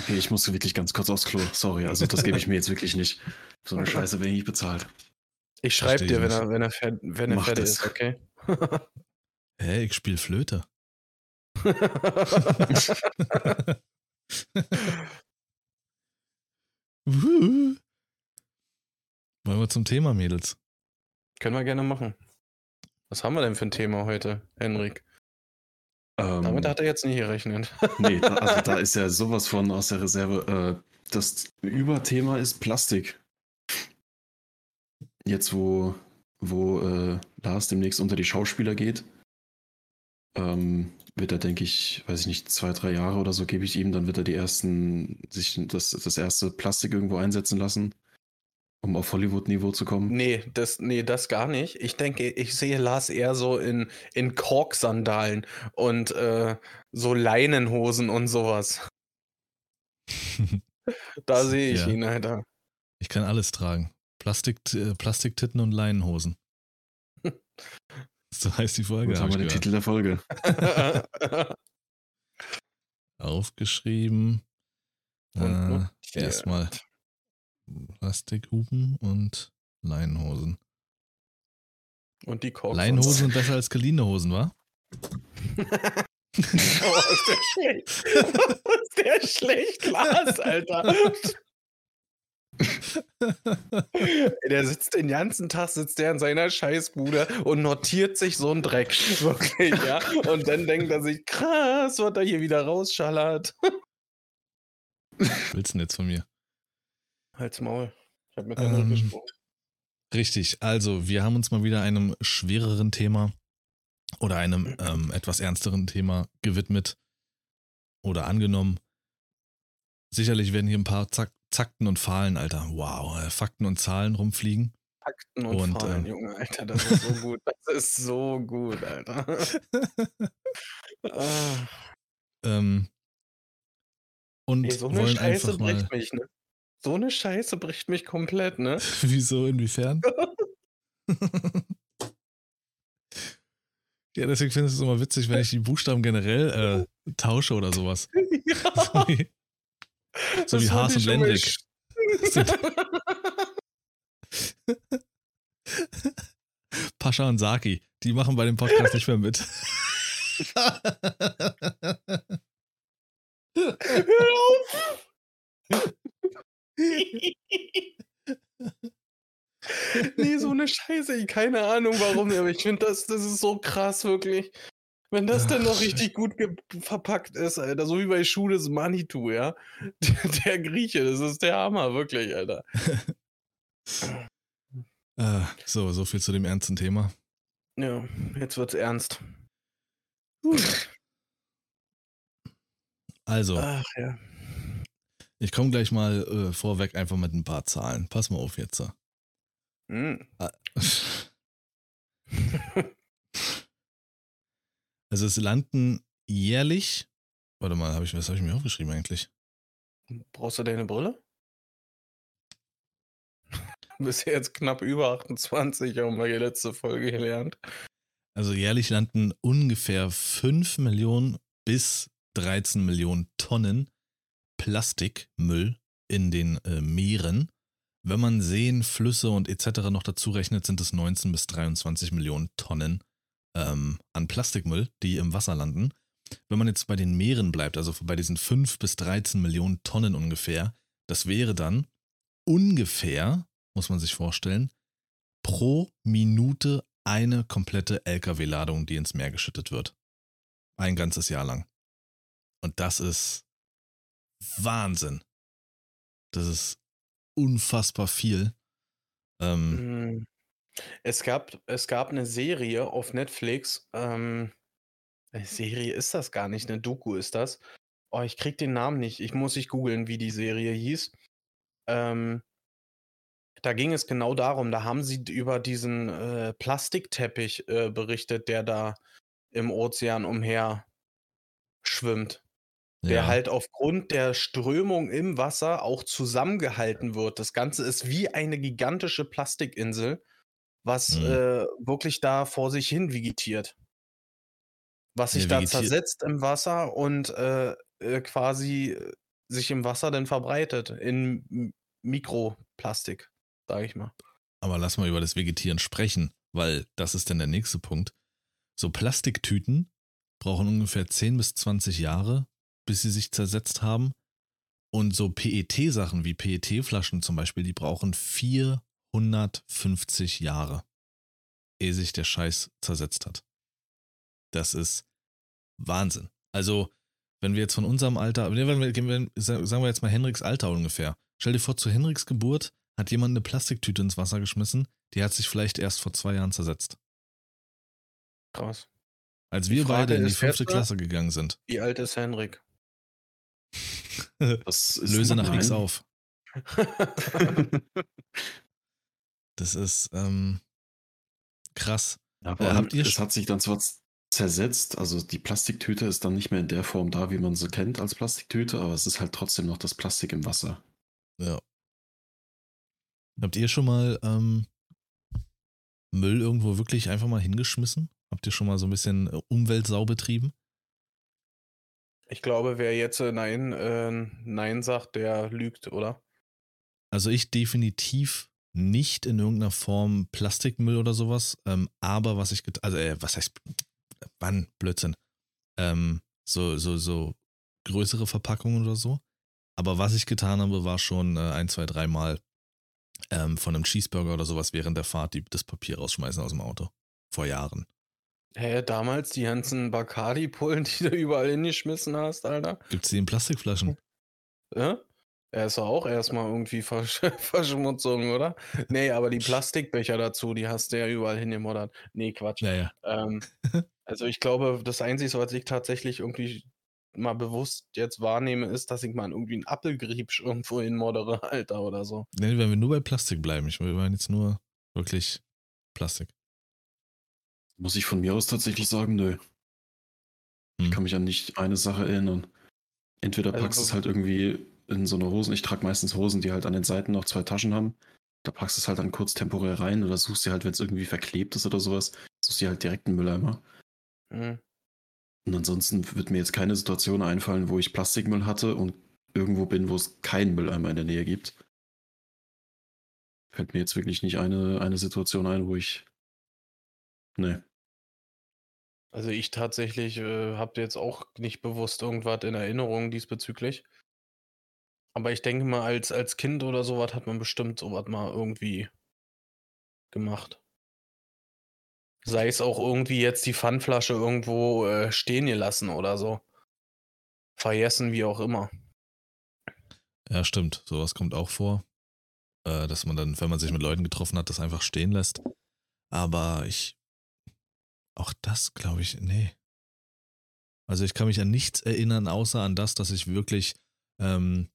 Okay, ich muss wirklich ganz kurz aufs Klo. Sorry, also das gebe ich mir jetzt wirklich nicht. So eine Scheiße bin ich nicht bezahlt. Ich schreibe dir, wenn er, wenn er, wenn er fertig das. ist, okay? Hä, ich spiele Flöte. <laughs> Wollen wir zum Thema, Mädels? Können wir gerne machen. Was haben wir denn für ein Thema heute, Henrik? Ähm, Damit hat er jetzt nicht gerechnet. <laughs> nee, da, also da ist ja sowas von aus der Reserve. Äh, das Überthema ist Plastik. Jetzt, wo, wo äh, Lars demnächst unter die Schauspieler geht, ähm, wird er, denke ich, weiß ich nicht, zwei, drei Jahre oder so gebe ich ihm, dann wird er die ersten, sich das, das erste Plastik irgendwo einsetzen lassen, um auf Hollywood-Niveau zu kommen. Nee, das, nee, das gar nicht. Ich denke, ich sehe Lars eher so in, in Korksandalen und äh, so Leinenhosen und sowas. <laughs> Da sehe ich Ja. ihn, Alter. Ich kann alles tragen. Plastik, äh, Plastiktitten und Leinenhosen. <laughs> So heißt die Folge. Gut, hab haben wir den gehört. Titel der Folge. <laughs> Aufgeschrieben. Und Äh, erstmal Plastikhupen und Leinenhosen. Und die Korks. Leinenhosen sind besser als geliehene Hosen, wa? <laughs> Oh, ist der schlecht. <laughs> ist der schlecht, Lars, Alter. Der sitzt den ganzen Tag, sitzt der in seiner Scheißbude und notiert sich so einen Dreck. Wirklich, ja. Und dann denkt er sich, krass, was er hier wieder rausschallert. Was willst du denn jetzt von mir? Halt's Maul. Ich hab mit Ähm, Henrik gesprochen. Richtig, also wir haben uns mal wieder einem schwereren Thema oder einem ähm, etwas ernsteren Thema gewidmet oder angenommen. Sicherlich werden hier ein paar Zack Zakten und Fahlen, Alter, wow, äh, Fakten und Zahlen rumfliegen. Fakten und, und, Zahlen, ähm, Junge, Alter, das ist so gut. Das ist so gut, Alter. <laughs> ah, ähm, und ey, so eine wollen Scheiße einfach mal. bricht mich, ne? So eine Scheiße bricht mich komplett, ne? <laughs> Wieso, inwiefern? <laughs> ja, deswegen finde ich es immer witzig, wenn ich die Buchstaben generell äh, tausche oder sowas. <laughs> ja. So wie, so wie Haas und sch- Pascha und Saki, die machen bei dem Podcast nicht mehr mit. Hör auf! Nee, so eine Scheiße. Ich keine Ahnung warum, aber ich finde das, das ist so krass, wirklich. Wenn das dann noch richtig gut verpackt ist, Alter. So wie bei Schules Manitou, ja. <laughs> Der, der Grieche, das ist der Hammer, wirklich, Alter. äh, so, so viel zu dem ernsten Thema. Ja, jetzt wird's ernst. Also, Ach ja. Ich komme gleich mal äh, vorweg einfach mit ein paar Zahlen. Pass mal auf jetzt. Ah. <laughs> Also es landen jährlich, warte mal, hab ich, was habe ich mir aufgeschrieben eigentlich? Brauchst du deine Brille? <laughs> Bist jetzt knapp über 28, haben wir die letzte Folge gelernt. Also jährlich landen ungefähr 5 Millionen bis 13 Millionen Tonnen Plastikmüll in den äh, Meeren. Wenn man Seen, Flüsse und etc. noch dazu rechnet, sind es 19 bis 23 Millionen Tonnen ähm, an Plastikmüll, die im Wasser landen. Wenn man jetzt bei den Meeren bleibt, also bei diesen 5 bis 13 Millionen Tonnen ungefähr, das wäre dann ungefähr, muss man sich vorstellen, pro Minute eine komplette LKW-Ladung, die ins Meer geschüttet wird. Ein ganzes Jahr lang. Und das ist Wahnsinn. Das ist unfassbar viel. Ähm, Mm. Es gab, es gab eine Serie auf Netflix. Ähm, eine Serie ist das gar nicht, eine Doku ist das. Oh, ich krieg den Namen nicht. Ich muss ich googeln, wie die Serie hieß. Ähm, da ging es genau darum, da haben sie über diesen äh, Plastikteppich äh, berichtet, der da im Ozean umher schwimmt. Der ja. halt aufgrund der Strömung im Wasser auch zusammengehalten wird. Das Ganze ist wie eine gigantische Plastikinsel, was Mhm. äh, wirklich da vor sich hin vegetiert. Was Ja, sich da vegetiert- zersetzt im Wasser und äh, äh, quasi äh, sich im Wasser dann verbreitet in Mikroplastik, sage ich mal. Aber lass mal über das Vegetieren sprechen, weil das ist dann der nächste Punkt. So Plastiktüten brauchen ungefähr 10 bis 20 Jahre, bis sie sich zersetzt haben. Und so PET-Sachen wie PET-Flaschen zum Beispiel, die brauchen 450 Jahre, ehe sich der Scheiß zersetzt hat. Das ist Wahnsinn. Also, wenn wir jetzt von unserem Alter, wenn wir, sagen wir jetzt mal Henriks Alter ungefähr. Stell dir vor, zu Henriks Geburt hat jemand eine Plastiktüte ins Wasser geschmissen, die hat sich vielleicht erst vor zwei Jahren zersetzt. Krass. Als wir beide in die fünfte Klasse gegangen sind. Wie alt ist Henrik? <laughs> Löse nach. X auf. <laughs> Das ist ähm, krass. Ja, Äh, habt ihr es hat sich dann zwar zersetzt, also die Plastiktüte ist dann nicht mehr in der Form da, wie man sie kennt als Plastiktüte, aber es ist halt trotzdem noch das Plastik im Wasser. Ja. Habt ihr schon mal ähm, Müll irgendwo wirklich einfach mal hingeschmissen? Habt ihr schon mal so ein bisschen äh, Umweltsau betrieben? Ich glaube, wer jetzt äh, Nein, äh, Nein sagt, der lügt, oder? Also ich definitiv nicht in irgendeiner Form Plastikmüll oder sowas. Ähm, aber was ich also äh, was heißt wann Blödsinn? Ähm, so so so größere Verpackungen oder so. Aber was ich getan habe, war schon äh, ein, zwei, dreimal ähm, von einem Cheeseburger oder sowas während der Fahrt die, das Papier rausschmeißen aus dem Auto. Vor Jahren. Hä, damals die ganzen Bacardi-Pullen, <laughs> die du überall hingeschmissen hast, Alter? Gibt's die in Plastikflaschen? Ja? Er ist auch erstmal irgendwie Versch <laughs> Verschmutzung, oder? Nee, aber die Plastikbecher dazu, die hast du ja überall hingemoddert. Nee, Quatsch. Ja, ja. Ähm, <laughs> also ich glaube, das Einzige, was ich tatsächlich irgendwie mal bewusst jetzt wahrnehme, ist, dass ich mal irgendwie einen Apfelgriebsch irgendwo hinmoddere, Alter, oder so. Nee, wenn wir nur bei Plastik bleiben. Ich meine jetzt nur wirklich Plastik. Muss ich von mir aus tatsächlich sagen, nö. Ich Hm. kann mich an nicht eine Sache erinnern. Entweder Also packst du es halt irgendwie in so eine Hosen, ich trage meistens Hosen, die halt an den Seiten noch zwei Taschen haben. Da packst du es halt dann kurz temporär rein oder suchst dir halt, wenn es irgendwie verklebt ist oder sowas, suchst dir halt direkt einen Mülleimer. Hm. Und ansonsten wird mir jetzt keine Situation einfallen, wo ich Plastikmüll hatte und irgendwo bin, wo es keinen Mülleimer in der Nähe gibt. Fällt mir jetzt wirklich nicht eine, eine Situation ein, wo ich. Nee. Also ich tatsächlich äh, habe jetzt auch nicht bewusst irgendwas in Erinnerung diesbezüglich. Aber ich denke mal, als, als Kind oder sowas hat man bestimmt sowas mal irgendwie gemacht. Sei es auch irgendwie jetzt die Pfandflasche irgendwo äh, stehen gelassen oder so. Vergessen, wie auch immer. Ja, stimmt. Sowas kommt auch vor. Äh, dass man dann, wenn man sich mit Leuten getroffen hat, das einfach stehen lässt. Aber ich. Auch das glaube ich, nee. Also ich kann mich an nichts erinnern, außer an das, dass ich wirklich ähm,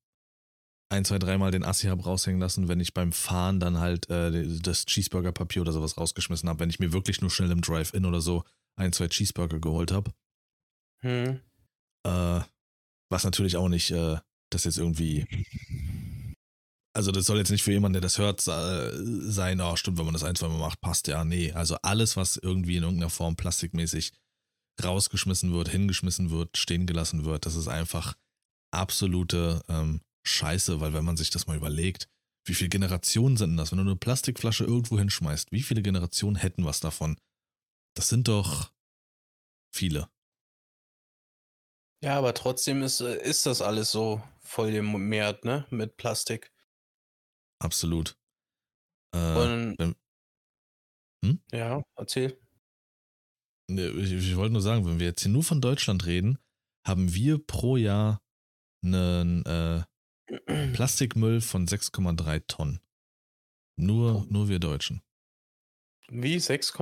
ein, zwei, dreimal den Assi habe raushängen lassen, wenn ich beim Fahren dann halt äh, das Cheeseburger-Papier oder sowas rausgeschmissen habe, wenn ich mir wirklich nur schnell im Drive-In oder so ein, zwei Cheeseburger geholt habe. Hm. Äh, was natürlich auch nicht, äh, das jetzt irgendwie. Also, das soll jetzt nicht für jemanden, der das hört, sein, oh, stimmt, wenn man das ein, zwei Mal macht, passt ja. Nee, also alles, was irgendwie in irgendeiner Form plastikmäßig rausgeschmissen wird, hingeschmissen wird, stehen gelassen wird, das ist einfach absolute ähm, Scheiße, weil wenn man sich das mal überlegt, wie viele Generationen sind denn das? Wenn du eine Plastikflasche irgendwo hinschmeißt, wie viele Generationen hätten was davon? Das sind doch viele. Ja, aber trotzdem ist, äh, ist das alles so voll gemäht, ne? Mit Plastik. Absolut. Äh, Und, wenn, Hm? ja, erzähl. ne, ich, ich wollte nur sagen, wenn wir jetzt hier nur von Deutschland reden, haben wir pro Jahr einen äh, <clears throat> Plastikmüll von 6,3 Tonnen. Nur, nur wir Deutschen. Wie? 6,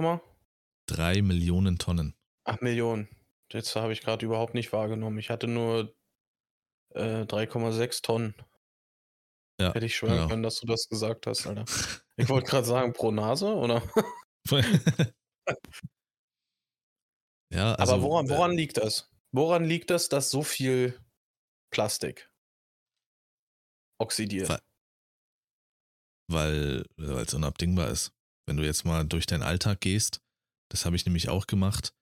Drei Millionen Tonnen. Ach, Millionen. Jetzt habe ich gerade überhaupt nicht wahrgenommen. Ich hatte nur äh, 3,6 Tonnen. Ja, Hätte ich schwören genau. können, dass du das gesagt hast, Alter. <laughs> Ich wollte gerade sagen, pro Nase, oder? <laughs> ja, also, Aber woran, äh, woran liegt das? Woran liegt das, dass so viel Plastik oxidiert? Weil es unabdingbar ist. Wenn du jetzt mal durch deinen Alltag gehst, das habe ich nämlich auch gemacht.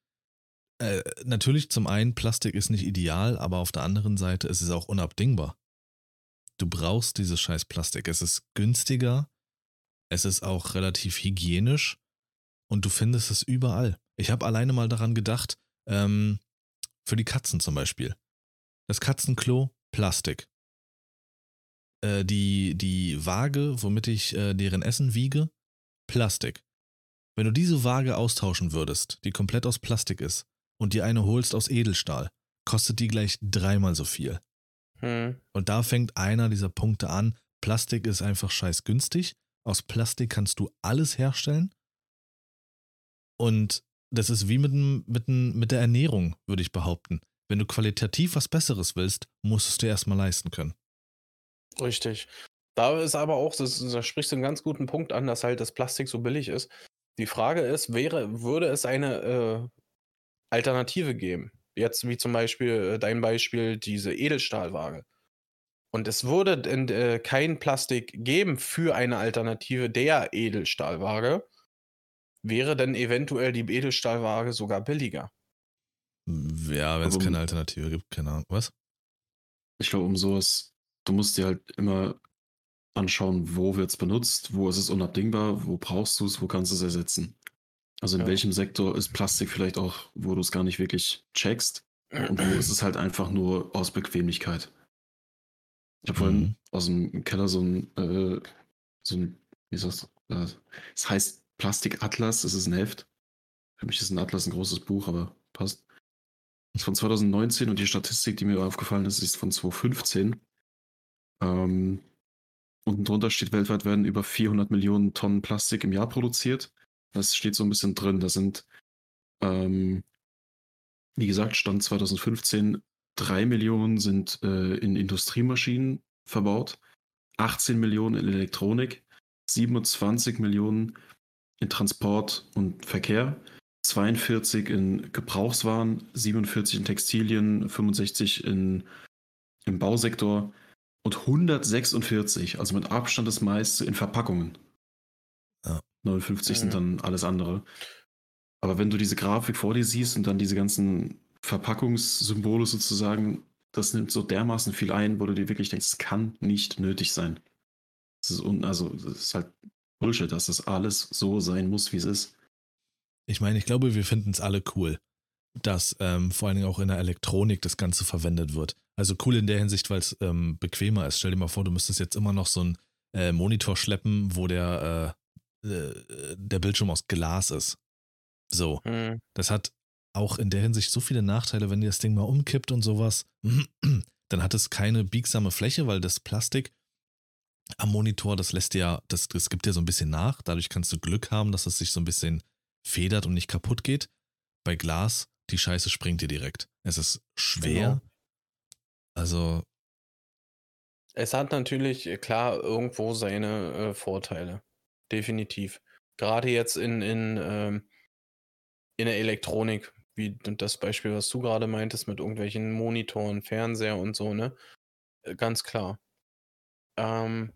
Äh, natürlich zum einen, Plastik ist nicht ideal, aber auf der anderen Seite ist es auch unabdingbar. Du brauchst dieses scheiß Plastik. Es ist günstiger, es ist auch relativ hygienisch und du findest es überall. Ich habe alleine mal daran gedacht, ähm, für die Katzen zum Beispiel. Das Katzenklo, Plastik äh, die, die Waage, womit ich äh, deren Essen wiege, Plastik. Wenn du diese Waage austauschen würdest, die komplett aus Plastik ist, und dir eine holst aus Edelstahl, kostet die gleich dreimal so viel. Hm. Und da fängt einer dieser Punkte an. Plastik ist einfach scheiß günstig. Aus Plastik kannst du alles herstellen. Und das ist wie mit, dem- mit, dem- mit der Ernährung, würde ich behaupten. Wenn du qualitativ was Besseres willst, musst du es dir erstmal leisten können. Richtig. Da ist aber auch, das, da sprichst du einen ganz guten Punkt an, dass halt das Plastik so billig ist. Die Frage ist, wäre, würde es eine äh, Alternative geben? Jetzt wie zum Beispiel äh, dein Beispiel, diese Edelstahlwaage. Und es würde denn, äh, kein Plastik geben für eine Alternative der Edelstahlwaage, wäre denn eventuell die Edelstahlwaage sogar billiger. Ja, wenn es keine Alternative gibt, keine Ahnung. Was? Ich glaube, um sowas, du musst dir halt immer anschauen, wo wird es benutzt, wo ist es unabdingbar, wo brauchst du es, wo kannst du es ersetzen. Also in Ja. welchem Sektor ist Plastik vielleicht auch, wo du es gar nicht wirklich checkst und wo ist es halt einfach nur aus Bequemlichkeit. Ich habe vorhin Mhm. aus dem Keller so ein, äh, so ein, wie ist das? Äh, Es heißt Plastikatlas, es ist ein Heft. Für mich ist ein Atlas ein großes Buch, aber passt. ist von 2019 und die Statistik, die mir aufgefallen ist, ist von 2015. Ähm, unten drunter steht, weltweit werden über 400 Millionen Tonnen Plastik im Jahr produziert. Das steht so ein bisschen drin. Das sind, ähm, wie gesagt, Stand 2015, 3 Millionen sind äh, in Industriemaschinen verbaut, 18 Millionen in Elektronik, 27 Millionen in Transport und Verkehr, 42 in Gebrauchswaren, 47 in Textilien, 65 in, im Bausektor und 146, also mit Abstand das meiste in Verpackungen. Ja. 59 Mhm. sind dann alles andere. Aber wenn du diese Grafik vor dir siehst und dann diese ganzen Verpackungssymbole sozusagen, das nimmt so dermaßen viel ein, wo du dir wirklich denkst, es kann nicht nötig sein. Das ist, un also, das ist halt Bullshit, dass das alles so sein muss, wie es ist. Ich meine, ich glaube, wir finden es alle cool, dass ähm, vor allen Dingen auch in der Elektronik das Ganze verwendet wird. Also cool in der Hinsicht, weil es ähm, bequemer ist. Stell dir mal vor, du müsstest jetzt immer noch so einen äh, Monitor schleppen, wo der, äh, äh, der Bildschirm aus Glas ist. So, Hm. das hat auch in der Hinsicht so viele Nachteile, wenn dir das Ding mal umkippt und sowas. <clears throat> Dann hat es keine biegsame Fläche, weil das Plastik am Monitor, das lässt dir ja, das, das gibt dir so ein bisschen nach. Dadurch kannst du Glück haben, dass es sich so ein bisschen federt und nicht kaputt geht. Bei Glas, die Scheiße springt dir direkt. Es ist schwer. Genau. Also, Es hat natürlich, äh, klar, irgendwo seine äh, Vorteile. Definitiv. Gerade jetzt in, in, ähm, in der Elektronik, wie das Beispiel, was du gerade meintest, mit irgendwelchen Monitoren, Fernseher und so, ne? Äh, ganz klar. Ähm,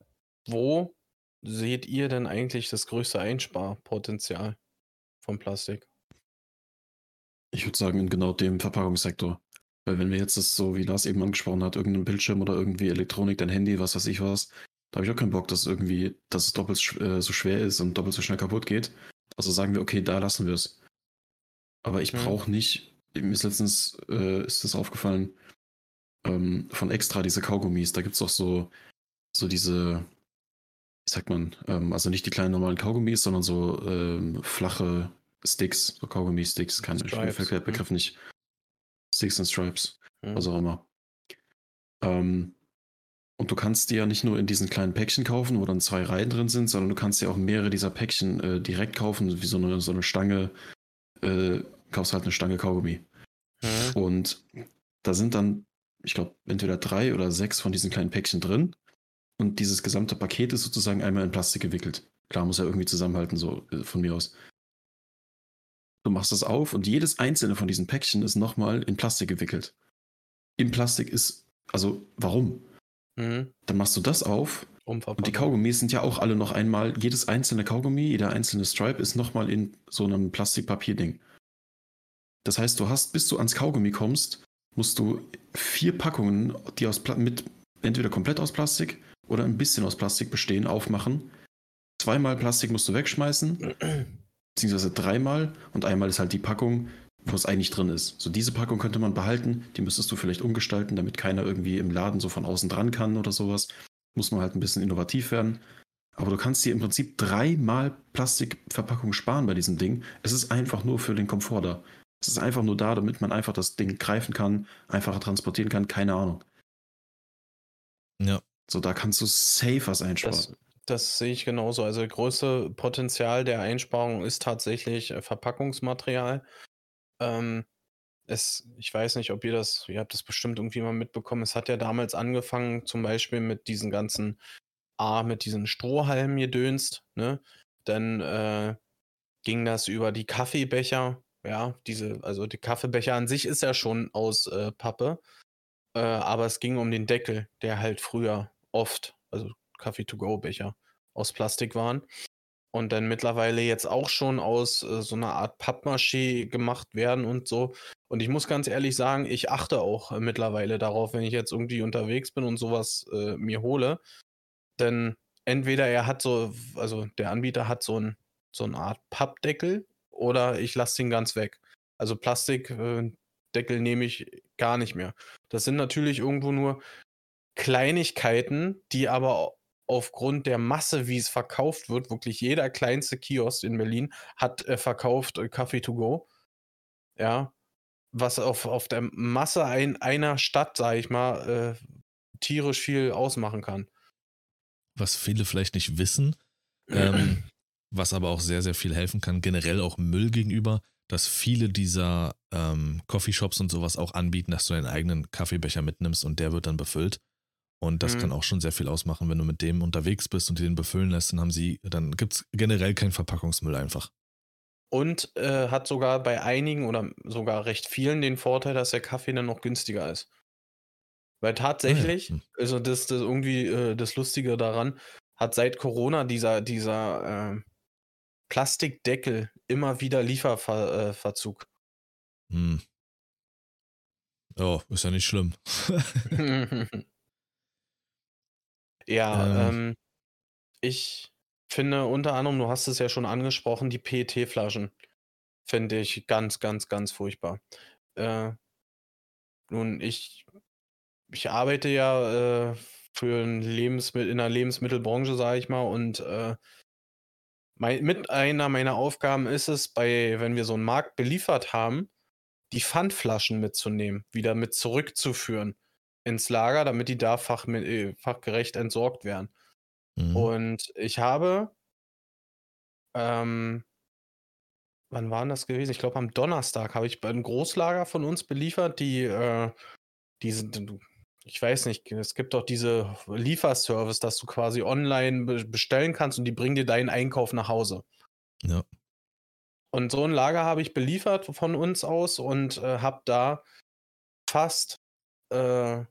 wo seht ihr denn eigentlich das größte Einsparpotenzial von Plastik? Ich würde sagen, in genau dem Verpackungssektor. Weil wenn wir jetzt das so, wie Lars eben angesprochen hat, irgendein Bildschirm oder irgendwie Elektronik, dein Handy, was weiß ich was, da habe ich auch keinen Bock, dass irgendwie, dass es doppelt äh, so schwer ist und doppelt so schnell kaputt geht. Also sagen wir, okay, da lassen wir es. Aber ich Mhm. brauche nicht, mir ist letztens, äh, ist das aufgefallen, ähm, von extra diese Kaugummis, da gibt es auch so, so diese, wie sagt man, ähm, also nicht die kleinen normalen Kaugummis, sondern so ähm, flache Sticks, so Kaugummi-Sticks, kann ich, mir Stripes, fällt der mhm. Begriff nicht. Sticks and Stripes, Mhm. was auch immer. Ähm, und du kannst die ja nicht nur in diesen kleinen Päckchen kaufen, wo dann zwei Reihen drin sind, sondern du kannst ja auch mehrere dieser Päckchen äh, direkt kaufen, wie so eine, so eine Stange, äh, kaufst halt eine Stange Kaugummi. Mhm. Und da sind dann, ich glaube, entweder drei oder sechs von diesen kleinen Päckchen drin. Und dieses gesamte Paket ist sozusagen einmal in Plastik gewickelt. Klar, muss ja irgendwie zusammenhalten, so äh, von mir aus. Du machst das auf und jedes einzelne von diesen Päckchen ist nochmal in Plastik gewickelt. Im Plastik ist, also warum? Mhm. Dann machst du das auf und die. Kaugummis sind ja auch alle noch einmal, jedes einzelne Kaugummi, jeder einzelne Stripe ist nochmal in so einem Plastikpapierding. Das heißt, du hast, bis du ans Kaugummi kommst, musst du vier Packungen, die aus Pla mit entweder komplett aus Plastik oder ein bisschen aus Plastik bestehen, aufmachen. Zweimal Plastik musst du wegschmeißen, <clears throat> beziehungsweise dreimal und einmal ist halt die Packung, wo es eigentlich drin ist. So diese Packung könnte man behalten, die müsstest du vielleicht umgestalten, damit keiner irgendwie im Laden so von außen dran kann oder sowas. Muss man halt ein bisschen innovativ werden. Aber du kannst dir im Prinzip dreimal Plastikverpackung sparen bei diesem Ding. Es ist einfach nur für den Komfort da. Es ist einfach nur da, damit man einfach das Ding greifen kann, einfacher transportieren kann, keine Ahnung. Ja. So, da kannst du safe was einsparen. Das, das sehe ich genauso. Also, größte Potenzial der Einsparung ist tatsächlich äh, Verpackungsmaterial. Ähm, es, ich weiß nicht, ob ihr das, ihr habt das bestimmt irgendwie mal mitbekommen. Es hat ja damals angefangen, zum Beispiel mit diesen ganzen, A, mit diesen Strohhalmen gedönst, ne? Dann äh, ging das über die Kaffeebecher, ja, diese, also die Kaffeebecher an sich ist ja schon aus äh, Pappe, äh, aber es ging um den Deckel, der halt früher oft, also Kaffee-to-go-Becher, aus Plastik waren. Und dann mittlerweile jetzt auch schon aus äh, so einer Art Pappmaché gemacht werden und so. Und ich muss ganz ehrlich sagen, ich achte auch äh, mittlerweile darauf, wenn ich jetzt irgendwie unterwegs bin und sowas äh, mir hole. Denn entweder er hat so, also der Anbieter hat so, ein, so eine Art Pappdeckel oder ich lasse den ganz weg. Also Plastikdeckel nehme ich gar nicht mehr. Das sind natürlich irgendwo nur Kleinigkeiten, die aber aufgrund der Masse, wie es verkauft wird, wirklich jeder kleinste Kiosk in Berlin hat äh, verkauft äh, Kaffee to go. Ja. Was auf, auf der Masse ein, einer Stadt, sag ich mal, äh, tierisch viel ausmachen kann. Was viele vielleicht nicht wissen, ähm, <clears throat> was aber auch sehr, sehr viel helfen kann, generell auch Müll gegenüber, dass viele dieser ähm, Coffeeshops und sowas auch anbieten, dass du deinen eigenen Kaffeebecher mitnimmst und der wird dann befüllt. Und das Mhm. kann auch schon sehr viel ausmachen, wenn du mit dem unterwegs bist und den befüllen lässt, dann haben sie, dann gibt es generell keinen Verpackungsmüll einfach. Und äh, hat sogar bei einigen oder sogar recht vielen den Vorteil, dass der Kaffee dann noch günstiger ist. Weil tatsächlich, Hm. also das, das irgendwie äh, das Lustige daran, hat seit Corona dieser, dieser äh, Plastikdeckel immer wieder Lieferverzug. Hm. Oh, ist ja nicht schlimm. <laughs> <laughs> ja, Äh. ähm, ich finde unter anderem, du hast es ja schon angesprochen, die PET-Flaschen finde ich ganz, ganz, ganz furchtbar. Äh, nun, ich, ich arbeite ja äh, für ein Lebensmittel, in der Lebensmittelbranche, sage ich mal, und äh, mein, mit einer meiner Aufgaben ist es, bei, wenn wir so einen Markt beliefert haben, die Pfandflaschen mitzunehmen, wieder mit zurückzuführen ins Lager, damit die da fach, äh, fachgerecht entsorgt werden. Mhm. Und ich habe, ähm, wann war denn das gewesen? Ich glaube, am Donnerstag habe ich einem Großlager von uns beliefert, die, äh, die sind, ich weiß nicht, es gibt doch diese Lieferservice, dass du quasi online be bestellen kannst und die bringen dir deinen Einkauf nach Hause. Ja. Und so ein Lager habe ich beliefert von uns aus und äh, habe da fast, äh,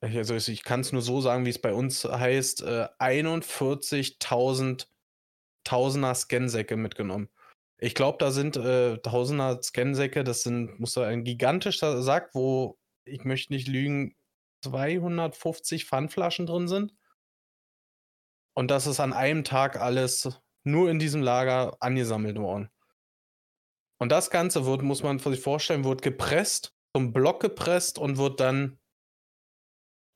also ich kann es nur so sagen, wie es bei uns heißt, äh, 41.000 Tausender Scansäcke mitgenommen. Ich glaube, da sind äh, Tausender Scansäcke, das sind, muss da ein gigantischer Sack, wo, ich möchte nicht lügen, 250 Pfandflaschen drin sind. Und das ist an einem Tag alles nur in diesem Lager angesammelt worden. Und das Ganze wird, muss man sich vorstellen, wird gepresst, zum Block gepresst und wird dann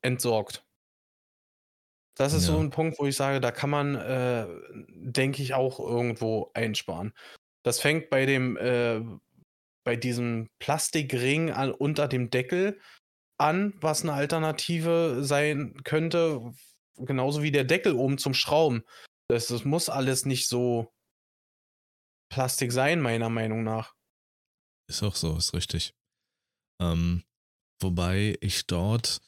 entsorgt. Das ist ja. so ein Punkt, wo ich sage, da kann man, äh, denke ich, auch irgendwo einsparen. Das fängt bei dem, äh, bei diesem Plastikring an, unter dem Deckel an, was eine Alternative sein könnte, genauso wie der Deckel oben zum Schrauben. Das, das muss alles nicht so Plastik sein, meiner Meinung nach. Ist auch so, ist richtig. Ähm, wobei ich dort,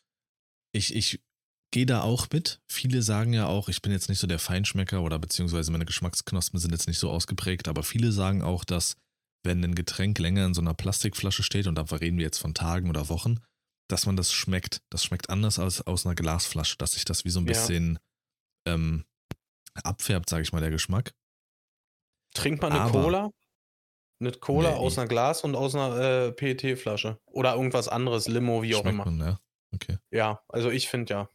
ich, ich gehe da auch mit. Viele sagen ja auch, ich bin jetzt nicht so der Feinschmecker oder beziehungsweise meine Geschmacksknospen sind jetzt nicht so ausgeprägt, aber viele sagen auch, dass wenn ein Getränk länger in so einer Plastikflasche steht, und da reden wir jetzt von Tagen oder Wochen, dass man das schmeckt. Das schmeckt anders als aus einer Glasflasche, dass sich das wie so ein bisschen ja. ähm, abfärbt, sage ich mal, der Geschmack. Trinkt man eine Aber, Cola? Eine Cola nee, aus einer Glas und aus einer äh, PET-Flasche. Oder irgendwas anderes, Limo, wie auch immer. Man, ja? Okay. ja, also ich finde ja.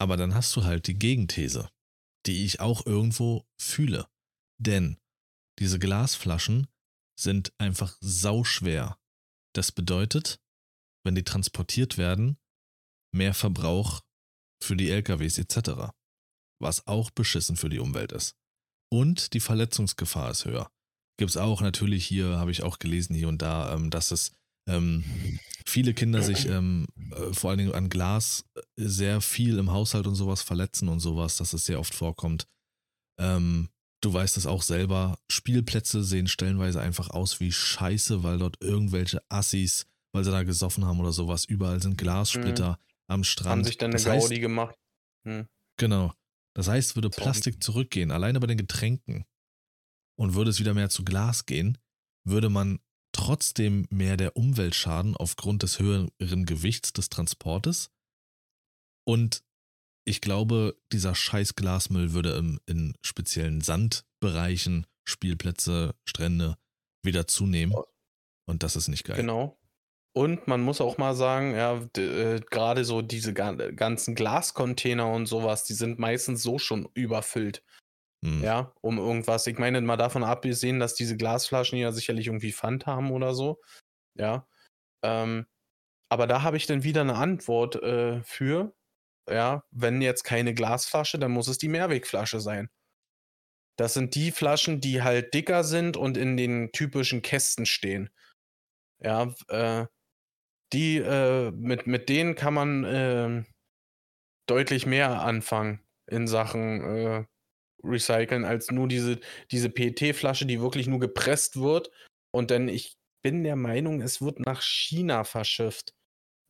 Aber dann hast du halt die Gegenthese, die ich auch irgendwo fühle. Denn diese Glasflaschen sind einfach sauschwer. Das bedeutet, wenn die transportiert werden, mehr Verbrauch für die LKWs etc. Was auch beschissen für die Umwelt ist. Und die Verletzungsgefahr ist höher. Gibt es auch natürlich hier, habe ich auch gelesen hier und da, ähm, dass es ähm, viele Kinder sich ähm, äh, vor allen Dingen an Glas äh, sehr viel im Haushalt und sowas verletzen und sowas, dass es sehr oft vorkommt. Ähm, du weißt es auch selber, Spielplätze sehen stellenweise einfach aus wie Scheiße, weil dort irgendwelche Assis weil sie da gesoffen haben oder sowas. Überall sind Glassplitter mhm. am Strand. Haben sich dann eine das Gaudi heißt, gemacht. Mhm. Genau. Das heißt, würde Plastik zurückgehen, alleine bei den Getränken, und würde es wieder mehr zu Glas gehen, würde man trotzdem mehr der Umwelt schaden aufgrund des höheren Gewichts des Transportes. Und ich glaube, dieser scheiß Glasmüll würde im, in speziellen Sandbereichen, Spielplätze, Strände wieder zunehmen. Und das ist nicht geil. Genau. Und man muss auch mal sagen, ja, äh, gerade so diese ganzen Glascontainer und sowas, die sind meistens so schon überfüllt. Hm. Ja, um irgendwas. Ich meine, mal davon abgesehen, dass diese Glasflaschen ja sicherlich irgendwie Pfand haben oder so. Ja. Ähm, aber da habe ich dann wieder eine Antwort äh, für. Ja, wenn jetzt keine Glasflasche, dann muss es die Mehrwegflasche sein. Das sind die Flaschen, die halt dicker sind und in den typischen Kästen stehen. Ja, äh, die, äh, mit, mit denen kann man äh, deutlich mehr anfangen in Sachen äh, Recyceln, als nur diese, diese PET-Flasche, die wirklich nur gepresst wird. Und dann, ich bin der Meinung, es wird nach China verschifft.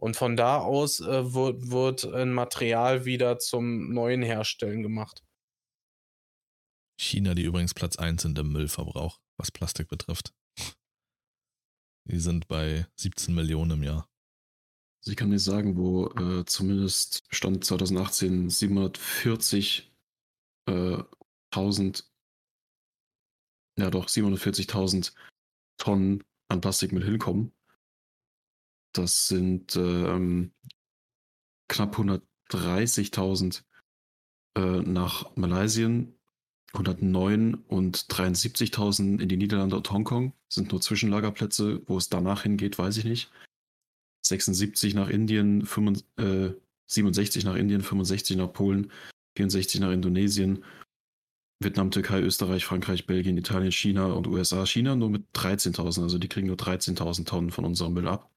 Und von da aus äh, wird, wird ein Material wieder zum neuen Herstellen gemacht. China, die übrigens Platz 1 sind im Müllverbrauch, was Plastik betrifft. Die sind bei 17 Millionen im Jahr. Also ich kann nicht sagen, wo äh, zumindest Stand 2018 740.000, äh, ja doch, 740.000 Tonnen an Plastikmüll hinkommen. Das sind äh, knapp 130.000 äh, nach Malaysia, 109 und 73.000 in die Niederlande und Hongkong. Sind nur Zwischenlagerplätze. Wo es danach hingeht, weiß ich nicht. 76 nach Indien, 65, äh, 67 nach Indien, 65 nach Polen, 64 nach Indonesien, Vietnam, Türkei, Österreich, Frankreich, Belgien, Italien, China und USA. China nur mit 13.000, also die kriegen nur 13.000 Tonnen von unserem Müll ab.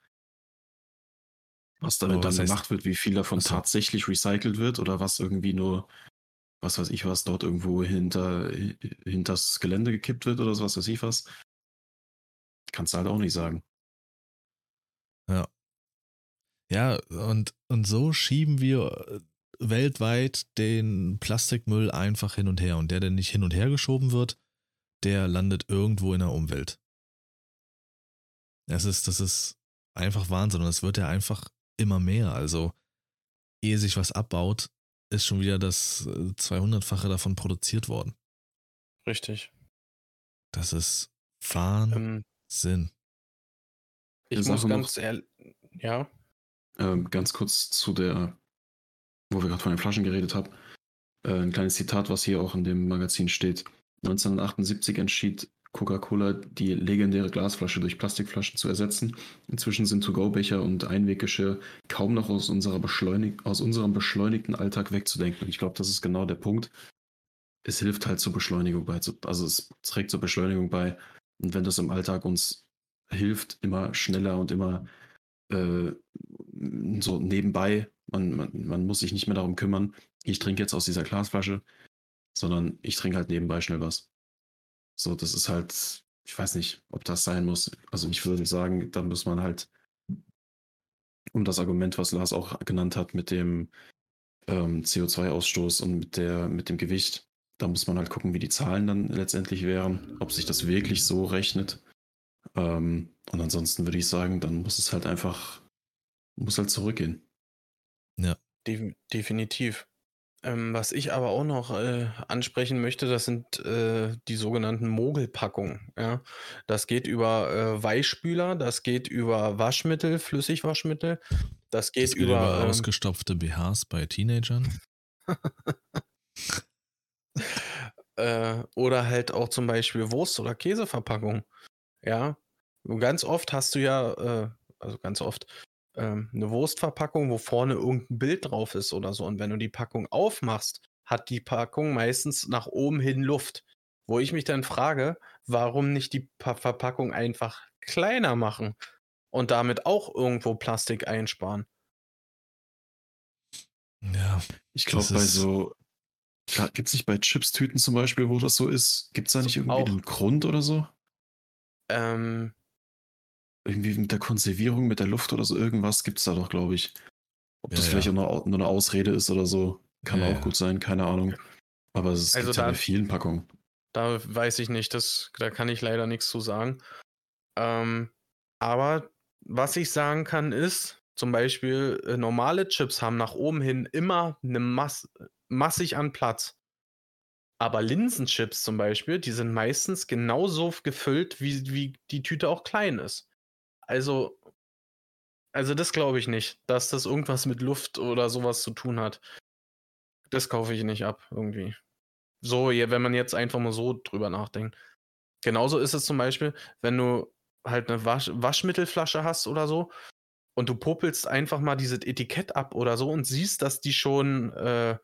Was damit oh, was dann gemacht wird, wie viel davon also. tatsächlich recycelt wird oder was irgendwie nur, was weiß ich was, dort irgendwo hinter, hinter das Gelände gekippt wird oder so, was weiß ich was. Kannst du halt auch nicht sagen. Ja. Ja, und, und so schieben wir weltweit den Plastikmüll einfach hin und her. Und der, der nicht hin und her geschoben wird, der landet irgendwo in der Umwelt. Das ist, das ist einfach Wahnsinn und es wird ja einfach immer mehr. Also, ehe sich was abbaut, ist schon wieder das 200-fache davon produziert worden. Richtig. Das ist Wahnsinn. Ähm, ich muss ganz ehrlich, ja, Ähm, ganz kurz zu der, wo wir gerade von den Flaschen geredet haben. Äh, ein kleines Zitat, was hier auch in dem Magazin steht. 1978 entschied Coca-Cola, die legendäre Glasflasche durch Plastikflaschen zu ersetzen. Inzwischen sind To-Go-Becher und Einweggeschirr kaum noch aus, unserer aus unserem beschleunigten Alltag wegzudenken. Und ich glaube, das ist genau der Punkt. Es hilft halt zur Beschleunigung bei. Also es trägt zur Beschleunigung bei. Und wenn das im Alltag uns hilft, immer schneller und immer äh, so nebenbei, man, man, man muss sich nicht mehr darum kümmern, ich trinke jetzt aus dieser Glasflasche, sondern ich trinke halt nebenbei schnell was. So, das ist halt, ich weiß nicht, ob das sein muss. Also ich würde sagen, da muss man halt, um das Argument, was Lars auch genannt hat, mit dem ähm, CO2-Ausstoß und mit, der, mit dem Gewicht, da muss man halt gucken, wie die Zahlen dann letztendlich wären, ob sich das wirklich so rechnet. Ähm, und ansonsten würde ich sagen, dann muss es halt einfach, muss halt zurückgehen. def definitiv. Ähm, was ich aber auch noch äh, ansprechen möchte, das sind äh, die sogenannten Mogelpackungen. Ja? Das geht über äh, Weichspüler, das geht über Waschmittel, Flüssigwaschmittel, das geht Das geht über, über ähm, ausgestopfte BHs bei Teenagern. <laughs> äh, oder halt auch zum Beispiel Wurst- oder Käseverpackungen. Ja, ganz oft hast du ja, äh, also ganz oft, ähm, eine Wurstverpackung, wo vorne irgendein Bild drauf ist oder so. Und wenn du die Packung aufmachst, hat die Packung meistens nach oben hin Luft. Wo ich mich dann frage, warum nicht die pa Verpackung einfach kleiner machen und damit auch irgendwo Plastik einsparen. Ja, Ich glaube, bei so, gibt es nicht bei Chipstüten zum Beispiel, wo das so ist, gibt es da nicht irgendwie Auch. einen Grund oder so? Ähm, Irgendwie mit der Konservierung, mit der Luft oder so, irgendwas gibt es da doch, glaube ich. Ob Ja, das ja. vielleicht auch nur, nur eine Ausrede ist oder so, kann Ja, auch ja. gut sein, keine Ahnung. Aber es Also gibt ja da- bei vielen Packungen. Da weiß ich nicht, das, da kann ich leider nichts zu sagen. Ähm, aber was ich sagen kann, ist, zum Beispiel, äh, normale Chips haben nach oben hin immer eine Mass massig an Platz. Aber Linsenchips zum Beispiel, die sind meistens genauso gefüllt, wie, wie die Tüte auch klein ist. Also, also das glaube ich nicht, dass das irgendwas mit Luft oder sowas zu tun hat. Das kaufe ich nicht ab, irgendwie. So, wenn man jetzt einfach mal so drüber nachdenkt. Genauso ist es zum Beispiel, wenn du halt eine Wasch Waschmittelflasche hast oder so und du popelst einfach mal dieses Etikett ab oder so und siehst, dass die schon äh,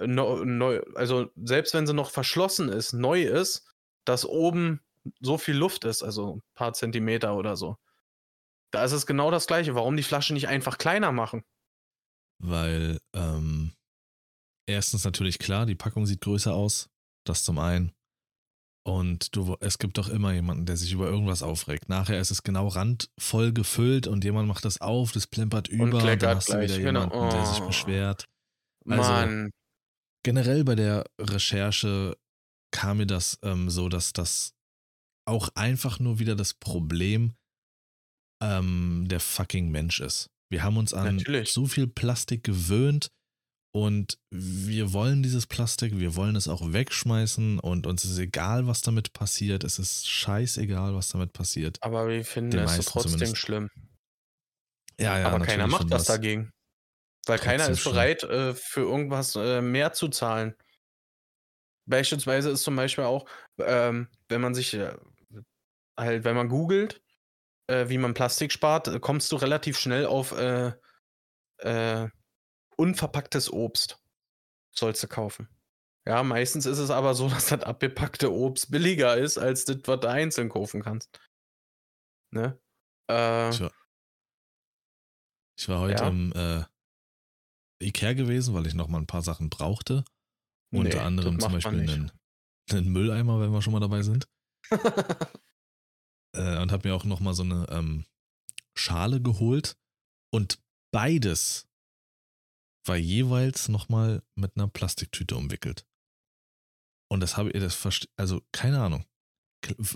neu, neu, also selbst wenn sie noch verschlossen ist, neu ist, dass oben so viel Luft ist, also ein paar Zentimeter oder so. Da ist es genau das gleiche. Warum die Flasche nicht einfach kleiner machen? weil ähm, erstens natürlich klar, die Packung sieht größer aus, das zum einen. Und du, es gibt doch immer jemanden, der sich über irgendwas aufregt. Nachher ist es genau randvoll gefüllt und jemand macht das auf, das plempert über und, dann kleckert hast du gleich, wieder genau. jemanden, der sich Oh. beschwert. Also- Mann, Generell bei der Recherche kam mir das ähm, so, dass das auch einfach nur wieder das Problem ähm, der fucking Mensch ist. Wir haben uns an Natürlich. so viel Plastik gewöhnt und wir wollen dieses Plastik, wir wollen es auch wegschmeißen und uns ist egal, was damit passiert. Es ist scheißegal, was damit passiert. aber wir finden Den es trotzdem zumindest. schlimm. Ja, ja, aber keiner macht was das- dagegen. Weil keiner ist bereit, äh, für irgendwas äh, mehr zu zahlen. Beispielsweise ist zum Beispiel auch, ähm, wenn man sich äh, halt, wenn man googelt, äh, wie man Plastik spart, äh, kommst du relativ schnell auf äh, äh, unverpacktes Obst. Sollst du kaufen. Ja, meistens ist es aber so, <laughs> dass das abgepackte Obst billiger ist, als das, was du einzeln kaufen kannst. Ne? Äh, Ich war, ich war heute Ja? im äh, Ikea gewesen, weil ich noch mal ein paar Sachen brauchte. Unter nee, anderem zum Beispiel einen, einen Mülleimer, wenn wir schon mal dabei sind. <laughs> Äh, und habe mir auch noch mal so eine ähm, Schale geholt. Und beides war jeweils noch mal mit einer Plastiktüte umwickelt. Und das habe ich, das verstehe, also keine Ahnung.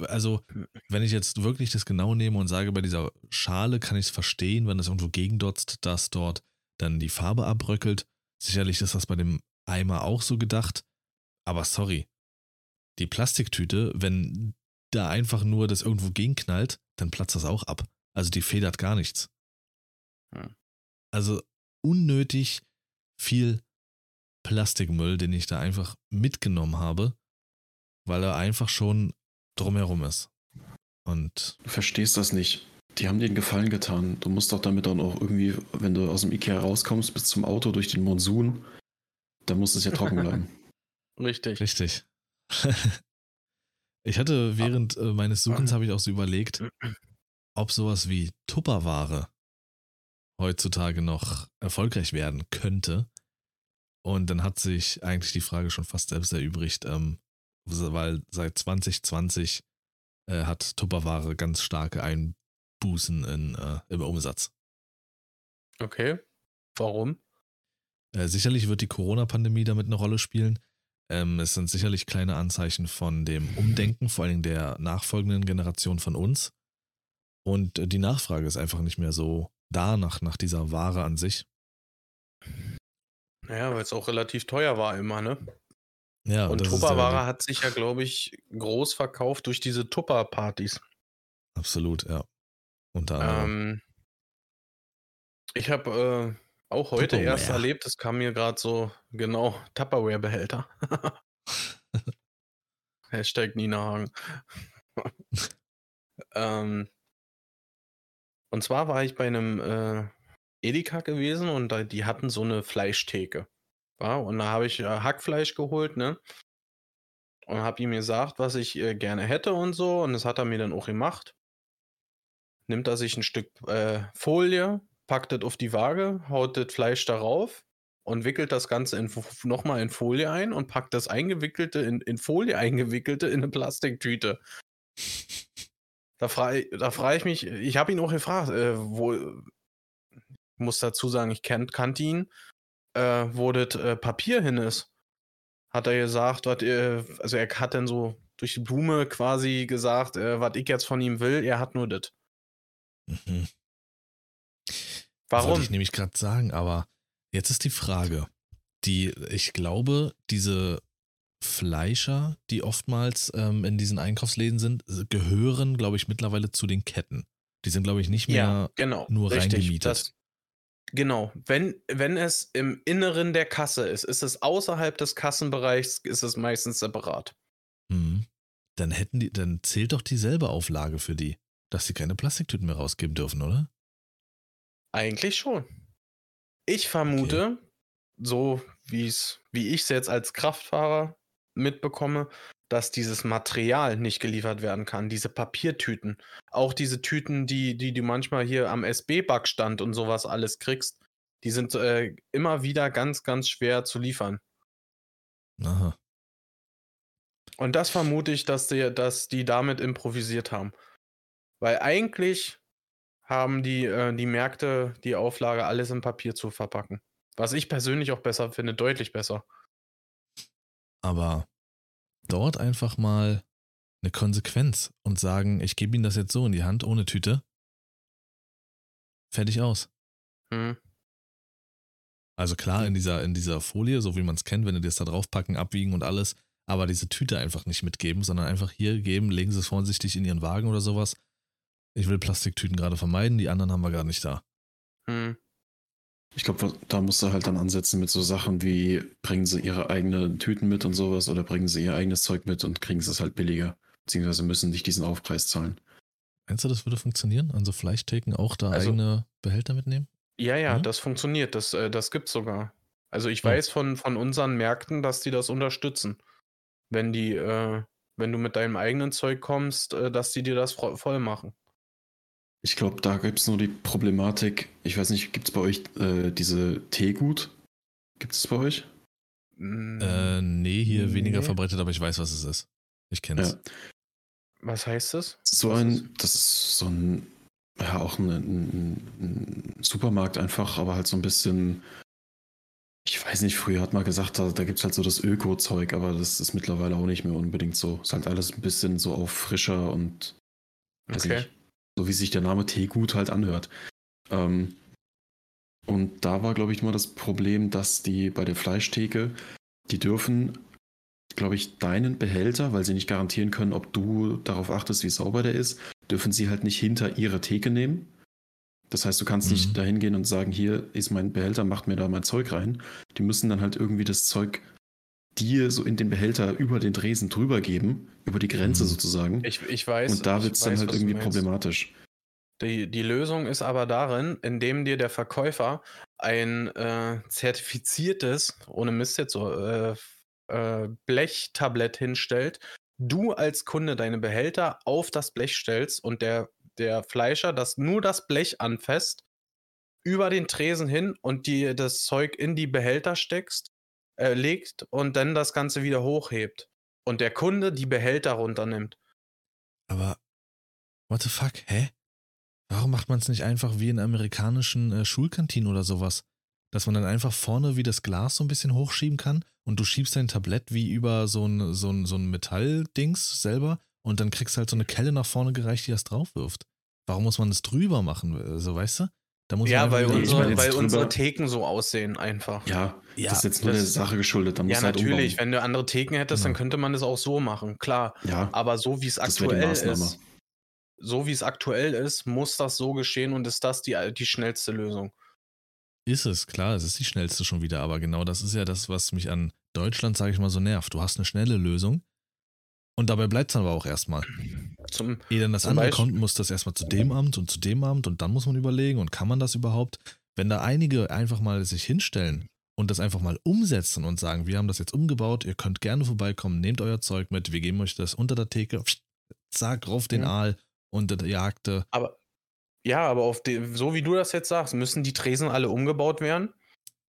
Also, wenn ich jetzt wirklich das genau nehme und sage, bei dieser Schale kann ich es verstehen, wenn es irgendwo gegendotzt, dass dort dann die Farbe abbröckelt. Sicherlich ist das bei dem Eimer auch so gedacht. Aber sorry. Die Plastiktüte, wenn da einfach nur das irgendwo gegenknallt, dann platzt das auch ab. Also die federt gar nichts. Hm. Also unnötig viel Plastikmüll, den ich da einfach mitgenommen habe, weil er einfach schon drumherum ist. Und Du verstehst das nicht. Die haben dir einen Gefallen getan. Du musst doch damit dann auch irgendwie, wenn du aus dem Ikea rauskommst, bis zum Auto durch den Monsun, dann muss es ja trocken bleiben. <laughs> Richtig. richtig. <laughs> ich hatte während äh, meines Suchens habe ich auch so überlegt, ob sowas wie Tupperware heutzutage noch erfolgreich werden könnte. Und dann hat sich eigentlich die Frage schon fast selbst erübrigt, ähm, weil seit 2020 äh, hat Tupperware ganz starke Einbußen in, äh, im Umsatz. Okay. Warum? Äh, sicherlich wird die Corona-Pandemie damit eine Rolle spielen. Ähm, es sind sicherlich kleine Anzeichen von dem Umdenken, vor allem der nachfolgenden Generation von uns. Und äh, die Nachfrage ist einfach nicht mehr so da nach, nach dieser Ware an sich. Naja, weil es auch relativ teuer war immer, ne? Ja, Und Tupperware hat sich ja, glaube ich, groß verkauft durch diese Tupper-Partys. Absolut, ja. Unter anderem. Ähm, ich habe äh, auch heute erst Tupperware. erlebt, es kam mir gerade so, genau, Tupperware-Behälter. <laughs> Hashtag Nina Hagen. <laughs> ähm, und zwar war ich bei einem äh, Edeka gewesen und da, die hatten so eine Fleischtheke. Ja, und da habe ich äh, Hackfleisch geholt, ne? Und habe ihm gesagt, was ich äh, gerne hätte und so. Und das hat er mir dann auch gemacht. Nimmt er sich ein Stück äh, Folie, packt das auf die Waage, haut das Fleisch darauf und wickelt das Ganze nochmal in Folie ein und packt das eingewickelte, in, in Folie eingewickelte in eine Plastiktüte. Da frage da frag ich mich, ich habe ihn auch gefragt, äh, wo, ich muss dazu sagen, ich kennt, kannte ihn, äh, wo das äh, Papier hin ist. Hat er gesagt, wat, äh, also er hat dann so durch die Blume quasi gesagt, äh, was ich jetzt von ihm will, er hat nur das. Mhm. Warum? Wollte ich nämlich gerade sagen, aber jetzt ist die Frage. Die, ich glaube, diese Fleischer, die oftmals ähm, in diesen Einkaufsläden sind, gehören, glaube ich, mittlerweile zu den Ketten. Die sind, glaube ich, nicht mehr. Ja, genau. nur reingemietet. Das, genau. Wenn, wenn es im Inneren der Kasse ist, ist es außerhalb des Kassenbereichs, ist es meistens separat. Mhm. Dann hätten die, dann zählt doch dieselbe Auflage für die, dass sie keine Plastiktüten mehr rausgeben dürfen, oder? Eigentlich schon. Ich vermute, so wie's, wie ich es jetzt als Kraftfahrer mitbekomme, dass dieses Material nicht geliefert werden kann, diese Papiertüten. Auch diese Tüten, die, die du manchmal hier am SB-Backstand und sowas alles kriegst, die sind äh, immer wieder ganz, ganz schwer zu liefern. Aha. Und das vermute ich, dass die, dass die damit improvisiert haben. Weil eigentlich haben die, äh, die Märkte die Auflage, alles in Papier zu verpacken. Was ich persönlich auch besser finde, deutlich besser. Aber dort einfach mal eine Konsequenz und sagen, ich gebe Ihnen das jetzt so in die Hand ohne Tüte. Fertig aus. Hm. Also klar, in dieser, in dieser Folie, so wie man es kennt, wenn die das da draufpacken, abwiegen und alles, aber diese Tüte einfach nicht mitgeben, sondern einfach hier geben, legen sie es vorsichtig in ihren Wagen oder sowas. Ich will Plastiktüten gerade vermeiden, die anderen haben wir gar nicht da. Hm. Ich glaube, da musst du halt dann ansetzen mit so Sachen wie, bringen sie ihre eigenen Tüten mit und sowas oder bringen sie ihr eigenes Zeug mit und kriegen sie es halt billiger. Beziehungsweise müssen nicht diesen Aufpreis zahlen. Meinst du, das würde funktionieren? An so Fleischtheken auch da Also- eigene Behälter mitnehmen? Ja, ja, Mhm. das funktioniert. Das, äh, das gibt's sogar. Also ich weiß von, von unseren Märkten, dass die das unterstützen. Wenn die, äh, wenn du mit deinem eigenen Zeug kommst, äh, dass die dir das voll machen. Ich glaube, da gibt es nur die Problematik, ich weiß nicht, gibt es bei euch äh, diese Teegut? Gibt es bei euch? Mm, Äh, nee, hier weniger Nee. verbreitet, aber ich weiß, was es ist. Ich kenne es. Ja. Was heißt das? So Was ein, ist- das ist so ein, ja, auch ein, ein, ein Supermarkt einfach, aber halt so ein bisschen, Ich weiß nicht, früher hat man gesagt, da, da gibt es halt so das Öko-Zeug, aber das ist mittlerweile auch nicht mehr unbedingt so. Ist halt alles ein bisschen so auf frischer und weiß Okay. nicht, so wie sich der Name Teegut halt anhört. Ähm, und da war, glaube ich, immer das Problem, dass die bei der Fleischtheke, die dürfen, glaube ich, deinen Behälter, weil sie nicht garantieren können, ob du darauf achtest, wie sauber der ist, dürfen sie halt nicht hinter ihre Theke nehmen. Das heißt, du kannst Mhm. nicht dahin gehen und sagen, hier ist mein Behälter, macht mir da mein Zeug rein. Die müssen dann halt irgendwie das Zeug dir so in den Behälter über den Dresen drüber geben, über die Grenze Mhm. sozusagen. Ich, ich weiß. und da wird es dann halt irgendwie problematisch. Die, die Lösung ist aber darin, indem dir der Verkäufer ein äh, zertifiziertes, ohne Mist jetzt so, äh, äh, Blechtablett hinstellt, du als Kunde deine Behälter auf das Blech stellst und der, der Fleischer das nur das Blech anfasst, über den Tresen hin und dir das Zeug in die Behälter steckst, äh, legt und dann das Ganze wieder hochhebt. Und der Kunde die Behälter runternimmt. Aber, what the fuck, hä? Warum macht man es nicht einfach wie in amerikanischen äh, Schulkantinen oder sowas? Dass man dann einfach vorne wie das Glas so ein bisschen hochschieben kann und du schiebst dein Tablett wie über so ein, so ein, so ein Metalldings selber und dann kriegst du halt so eine Kelle nach vorne gereicht, die das drauf wirft. Warum muss man das drüber machen? So, weißt du? Da muss Ja, weil, unsere, weil unsere Theken so aussehen einfach. Ja, Ja, das ist jetzt nur das- der Sache geschuldet. Da muss Ja, halt natürlich. umbauen. Wenn du andere Theken hättest, dann Genau. könnte man das auch so machen, klar. Ja, Aber so wie es aktuell ist, so wie es aktuell ist, muss das so geschehen und ist das die, die schnellste Lösung. Ist es, klar, es ist die schnellste schon wieder, aber genau das ist ja das, was mich an Deutschland, sage ich mal, so nervt. Du hast eine schnelle Lösung und dabei bleibt es dann aber auch erstmal. Zum, Ehe dann das andere Beispiel- kommt, muss das erstmal zu dem Amt und zu dem Amt und dann muss man überlegen und kann man das überhaupt? Wenn da einige einfach mal sich hinstellen und das einfach mal umsetzen und sagen, wir haben das jetzt umgebaut, ihr könnt gerne vorbeikommen, nehmt euer Zeug mit, wir geben euch das unter der Theke, zack, rauf den Mhm. Aal und der Jagde. aber ja, aber auf die, so wie du das jetzt sagst, müssen die Tresen alle umgebaut werden.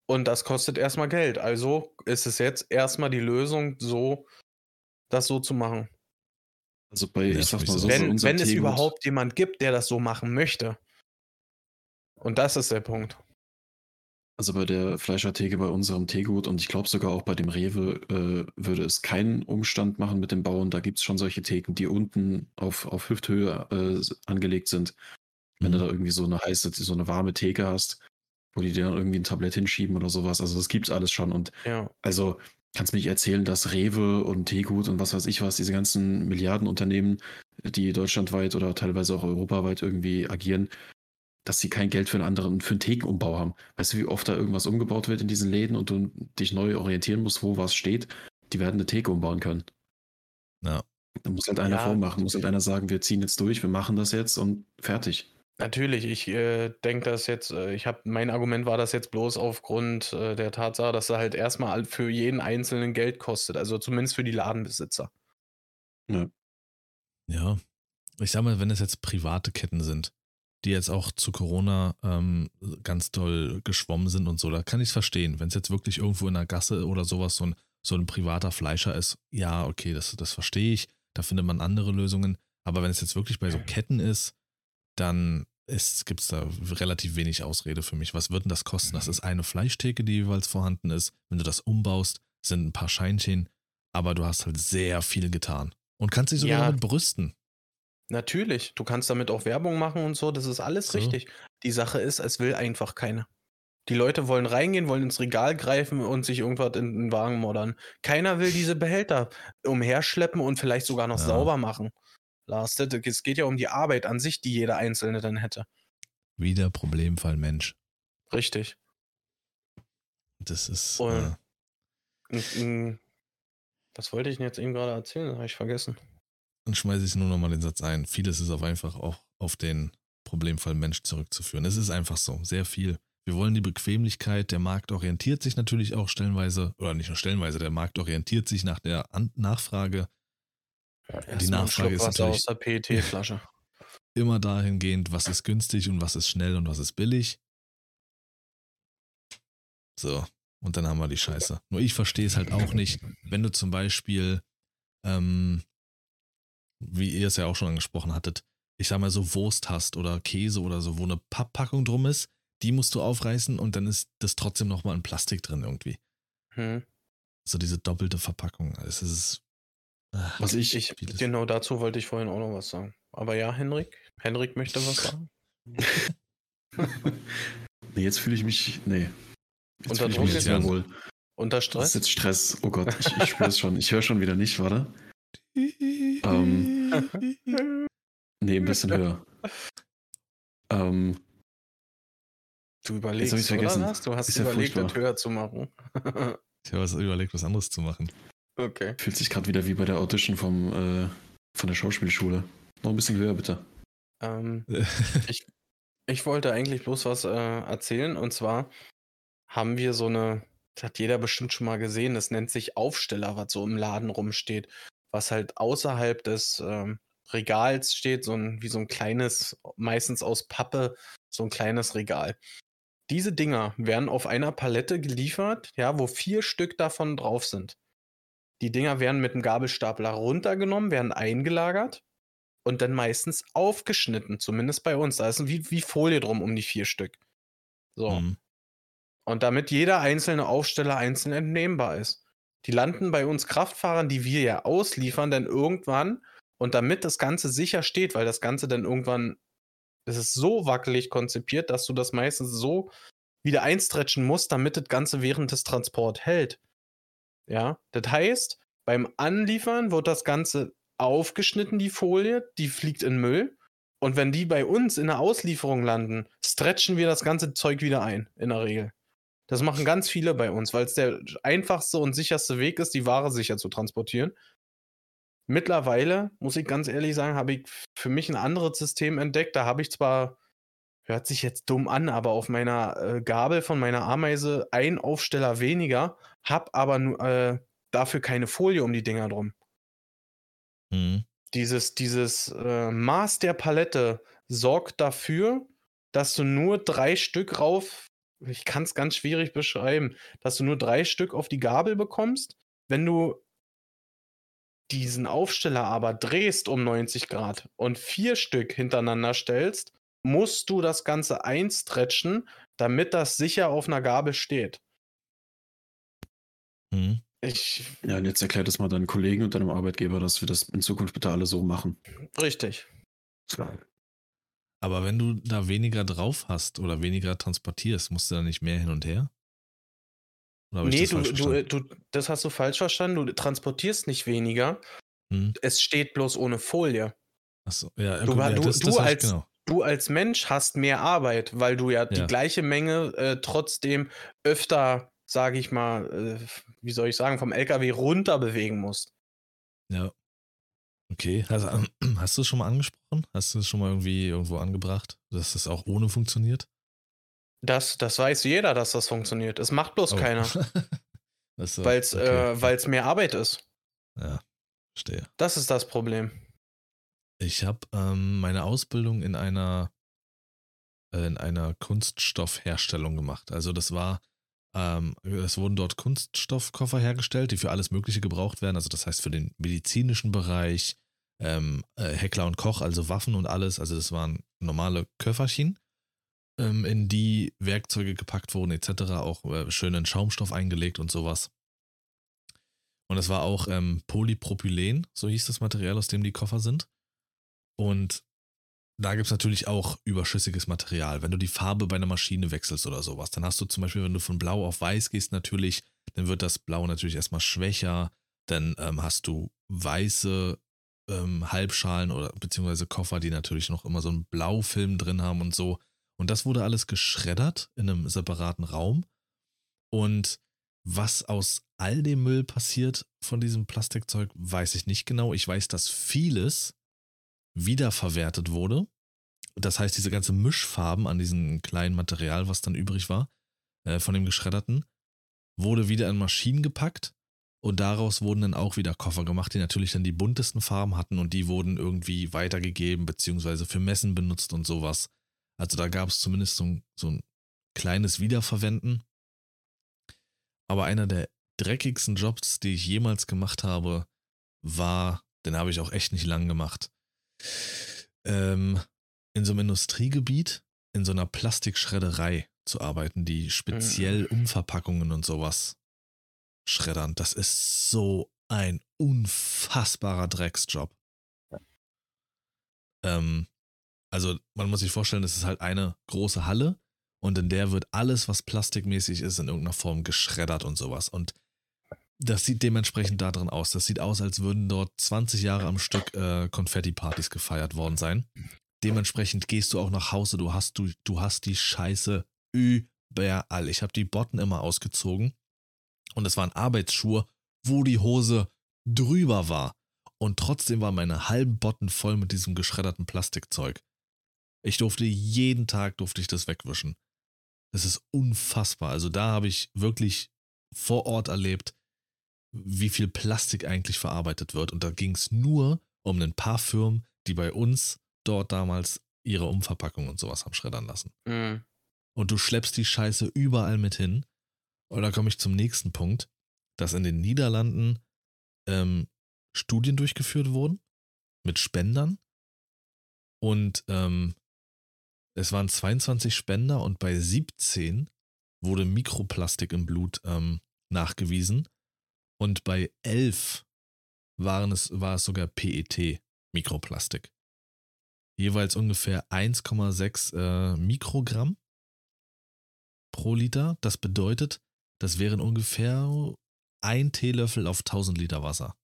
Und das kostet erstmal Geld. Also ist es jetzt erstmal die Lösung, so das so zu machen. Also bei, Ja, ich sag mal so, wenn unserem wenn es überhaupt jemand gibt, der das so machen möchte. Und das ist der Punkt. Also bei der Fleischertheke bei unserem Teegut und ich glaube sogar auch bei dem Rewe äh, würde es keinen Umstand machen mit dem Bauen. Da gibt es schon solche Theken, die unten auf, auf Hüfthöhe äh, angelegt sind. Wenn du Mhm. da irgendwie so eine heiße, so eine warme Theke hast, wo die dir dann irgendwie ein Tablett hinschieben oder sowas. Also das gibt's alles schon. Und Ja. also kannst mir nicht erzählen, dass Rewe und Teegut und was weiß ich was, diese ganzen Milliardenunternehmen, die deutschlandweit oder teilweise auch europaweit irgendwie agieren, dass sie kein Geld für einen anderen, für einen Thekenumbau haben. Weißt du, wie oft da irgendwas umgebaut wird in diesen Läden und du dich neu orientieren musst, wo was steht? Die werden eine Theke umbauen können. Ja. Da muss halt einer Ja. vormachen, muss halt einer sagen, wir ziehen jetzt durch, wir machen das jetzt und fertig. Natürlich, ich äh, denke das jetzt, äh, ich habe, mein Argument war das jetzt bloß aufgrund äh, der Tatsache, dass er halt erstmal für jeden Einzelnen Geld kostet, also zumindest für die Ladenbesitzer. Ja, ich sag mal, wenn es jetzt private Ketten sind, die jetzt auch zu Corona ähm, ganz toll geschwommen sind und so, da kann ich es verstehen. Wenn es jetzt wirklich irgendwo in der Gasse oder sowas so ein, so ein privater Fleischer ist, ja, okay, das, das verstehe ich. Da findet man andere Lösungen. Aber wenn es jetzt wirklich bei so Ketten ist, dann gibt es da relativ wenig Ausrede für mich. Was wird denn das kosten? Das ist eine Fleischtheke, die jeweils vorhanden ist. Wenn du das umbaust, sind ein paar Scheinchen, aber du hast halt sehr viel getan. Und kannst dich sogar Ja. damit brüsten. Natürlich, du kannst damit auch Werbung machen und so, das ist alles So. richtig. Die Sache ist, es will einfach keiner. Die Leute wollen reingehen, wollen ins Regal greifen und sich irgendwas in den Wagen moddern. Keiner will diese Behälter umherschleppen und vielleicht sogar noch Ja. sauber machen. Das- es geht ja um die Arbeit an sich, die jeder Einzelne dann hätte. Wieder Problemfall Mensch. Richtig. Das ist. Und- Äh, was wollte ich denn jetzt eben gerade erzählen? Habe ich vergessen. dann schmeiße ich nur nochmal den Satz ein. Vieles ist auf einfach auch auf den Problemfall Mensch zurückzuführen. Es ist einfach so, sehr viel. Wir wollen die Bequemlichkeit. Der Markt orientiert sich natürlich auch stellenweise, oder nicht nur stellenweise, der Markt orientiert sich nach der Nachfrage Erstmal die Nachfrage ist natürlich- aus der PET-Flasche. <laughs> immer dahingehend, was ist günstig und was ist schnell und was ist billig. So, und dann haben wir die Scheiße. Nur ich verstehe es halt auch nicht, wenn du zum Beispiel, ähm, wie ihr es ja auch schon angesprochen hattet, ich sag mal so Wurst hast oder Käse oder so, wo eine Papppackung drum ist, die musst du aufreißen und dann ist das trotzdem nochmal in Plastik drin irgendwie. Hm. So diese doppelte Verpackung. Es ist. Ah, Was ich, Ich, genau dazu wollte ich vorhin auch noch was sagen. Aber ja, Henrik. Henrik möchte was sagen. <laughs> nee, jetzt fühle ich mich, nee. Jetzt Unter fühle ich Druck mich jetzt ja. wohl. Unter Das ist Stress? jetzt Stress. Oh Gott, ich, ich spüre es schon. Ich höre schon wieder nicht, warte. Ähm, Nee, ein bisschen höher. Ähm, Du überlegst, ich's vergessen. oder was? Du hast Ist ja überlegt, das furchtbar. höher zu machen. <laughs> Ich habe überlegt, was anderes zu machen. Okay. fühlt sich gerade wieder wie bei der Audition vom, äh, von der Schauspielschule. Noch ein bisschen höher, bitte. Ähm, <laughs> ich wollte eigentlich bloß was äh, erzählen. Und zwar haben wir so eine, das hat jeder bestimmt schon mal gesehen, das nennt sich Aufsteller, was so im Laden rumsteht. Was halt außerhalb des ähm, Regals steht, so ein, wie so ein kleines, meistens aus Pappe, so ein kleines Regal. Diese Dinger werden auf einer Palette geliefert, ja, wo vier Stück davon drauf sind. Die Dinger werden mit dem Gabelstapler runtergenommen, werden eingelagert und dann meistens aufgeschnitten, zumindest bei uns. Da ist wie, wie Folie drum um die vier Stück. So. Hm. Und damit jeder einzelne Aufsteller einzeln entnehmbar ist. Die landen bei uns Kraftfahrern, die wir ja ausliefern, dann irgendwann. Und damit das Ganze sicher steht, weil das Ganze dann irgendwann, es ist so wackelig konzipiert, dass du das meistens so wieder einstretchen musst, damit das Ganze während des Transport hält. Ja, das heißt, beim Anliefern wird das Ganze aufgeschnitten, die Folie, die fliegt in Müll. Und wenn die bei uns in der Auslieferung landen, stretchen wir das ganze Zeug wieder ein, in der Regel. Das machen ganz viele bei uns, weil es der einfachste und sicherste Weg ist, die Ware sicher zu transportieren. Mittlerweile, muss ich ganz ehrlich sagen, habe ich für mich ein anderes System entdeckt. Da habe ich zwar, hört sich jetzt dumm an, aber auf meiner äh, Gabel von meiner Ameise ein Aufsteller weniger, habe aber äh, dafür keine Folie um die Dinger drum. Hm. Dieses, dieses äh, Maß der Palette sorgt dafür, dass du nur drei Stück rauf, ich kann es ganz schwierig beschreiben, dass du nur drei Stück auf die Gabel bekommst. Wenn du diesen Aufsteller aber drehst um 90 Grad und vier Stück hintereinander stellst, musst du das Ganze einstretchen, damit das sicher auf einer Gabel steht. Hm. Ich, Ja, und jetzt erklärt es mal deinen Kollegen und deinem Arbeitgeber, dass wir das in Zukunft bitte alle so machen. richtig. Aber wenn du da weniger drauf hast oder weniger transportierst, musst du da nicht mehr hin und her? Oder Nee, das du, du, du, das hast du falsch verstanden. Du transportierst nicht weniger. Hm. Es steht bloß ohne Folie. Achso, ja, Du ja, du- das, das als- genau. Du als Mensch hast mehr Arbeit, weil du ja, die Ja. gleiche Menge äh, trotzdem öfter, sage ich mal, äh, wie soll ich sagen, vom LKW runter bewegen musst. Ja. Okay. Hast, <clears throat> hast du es schon mal angesprochen? Hast du es schon mal irgendwie irgendwo angebracht, dass das auch ohne funktioniert? Das, das weiß jeder, dass das funktioniert. Es macht bloß Oh. keiner, äh, weil es okay. äh, mehr Arbeit ist. Ja, verstehe. Das ist das Problem. Ich habe ähm, meine Ausbildung in einer äh, in einer Kunststoffherstellung gemacht. Also das war, ähm, es wurden dort Kunststoffkoffer hergestellt, die für alles Mögliche gebraucht werden. Also das heißt für den medizinischen Bereich, ähm, äh, Heckler und Koch, also Waffen und alles. Also das waren normale Köfferchen, ähm, in die Werkzeuge gepackt wurden etc. Auch äh, schön Schaumstoff eingelegt und sowas. Und es war auch ähm, Polypropylen, so hieß das Material, aus dem die Koffer sind. Und da gibt es natürlich auch überschüssiges Material. Wenn du die Farbe bei einer Maschine wechselst oder sowas, dann hast du zum Beispiel, wenn du von blau auf weiß gehst, natürlich, dann wird das Blau natürlich erstmal schwächer. Dann ähm, hast du weiße ähm, Halbschalen oder beziehungsweise Koffer, die natürlich noch immer so einen Blaufilm drin haben und so. Und das wurde alles geschreddert in einem separaten Raum. Und was aus all dem Müll passiert von diesem Plastikzeug, weiß ich nicht genau. Ich weiß, dass vieles wiederverwertet wurde. Das heißt, diese ganze Mischfarben an diesem kleinen Material, was dann übrig war, äh, von dem geschredderten, wurde wieder in Maschinen gepackt und daraus wurden dann auch wieder Koffer gemacht, die natürlich dann die buntesten Farben hatten und die wurden irgendwie weitergegeben, beziehungsweise für Messen benutzt und sowas. Also da gab es zumindest so so ein kleines Wiederverwenden. Aber einer der dreckigsten Jobs, die ich jemals gemacht habe, war, den habe ich auch echt nicht lang gemacht, ähm, in so einem Industriegebiet, in so einer Plastikschredderei. zu arbeiten, die speziell Mhm. Umverpackungen und sowas schreddern. Das ist so ein unfassbarer Drecksjob. Ähm, also man muss sich vorstellen, es ist halt eine große Halle und in der wird alles, was plastikmäßig ist, in irgendeiner Form geschreddert und sowas. Und das sieht dementsprechend da drin aus. Das sieht aus, als würden dort 20 Jahre am Stück äh, Konfetti-Partys gefeiert worden sein. Dementsprechend gehst du auch nach Hause, du hast, du, du hast die Scheiße überall. Ich habe die Botten immer ausgezogen und es waren Arbeitsschuhe, wo die Hose drüber war. Und trotzdem waren meine halben Botten voll mit diesem geschredderten Plastikzeug. Ich durfte jeden Tag durfte ich das wegwischen. Das ist unfassbar. Also da habe ich wirklich vor Ort erlebt, wie viel Plastik eigentlich verarbeitet wird. Und da ging es nur um ein paar Firmen, die bei uns dort damals ihre Umverpackung und sowas haben schreddern lassen. Mhm. Und du schleppst die Scheiße überall mit hin. Und da komme ich zum nächsten Punkt, dass in den Niederlanden ähm, Studien durchgeführt wurden mit Spendern. Und ähm, es waren 22 Spender und bei 17 wurde Mikroplastik im Blut ähm, nachgewiesen. Und bei 11 waren es, war es sogar PET, Mikroplastik. Jeweils ungefähr 1,6 äh, Mikrogramm pro Liter. Das bedeutet, das wären ungefähr ein Teelöffel auf 1000 Liter Wasser.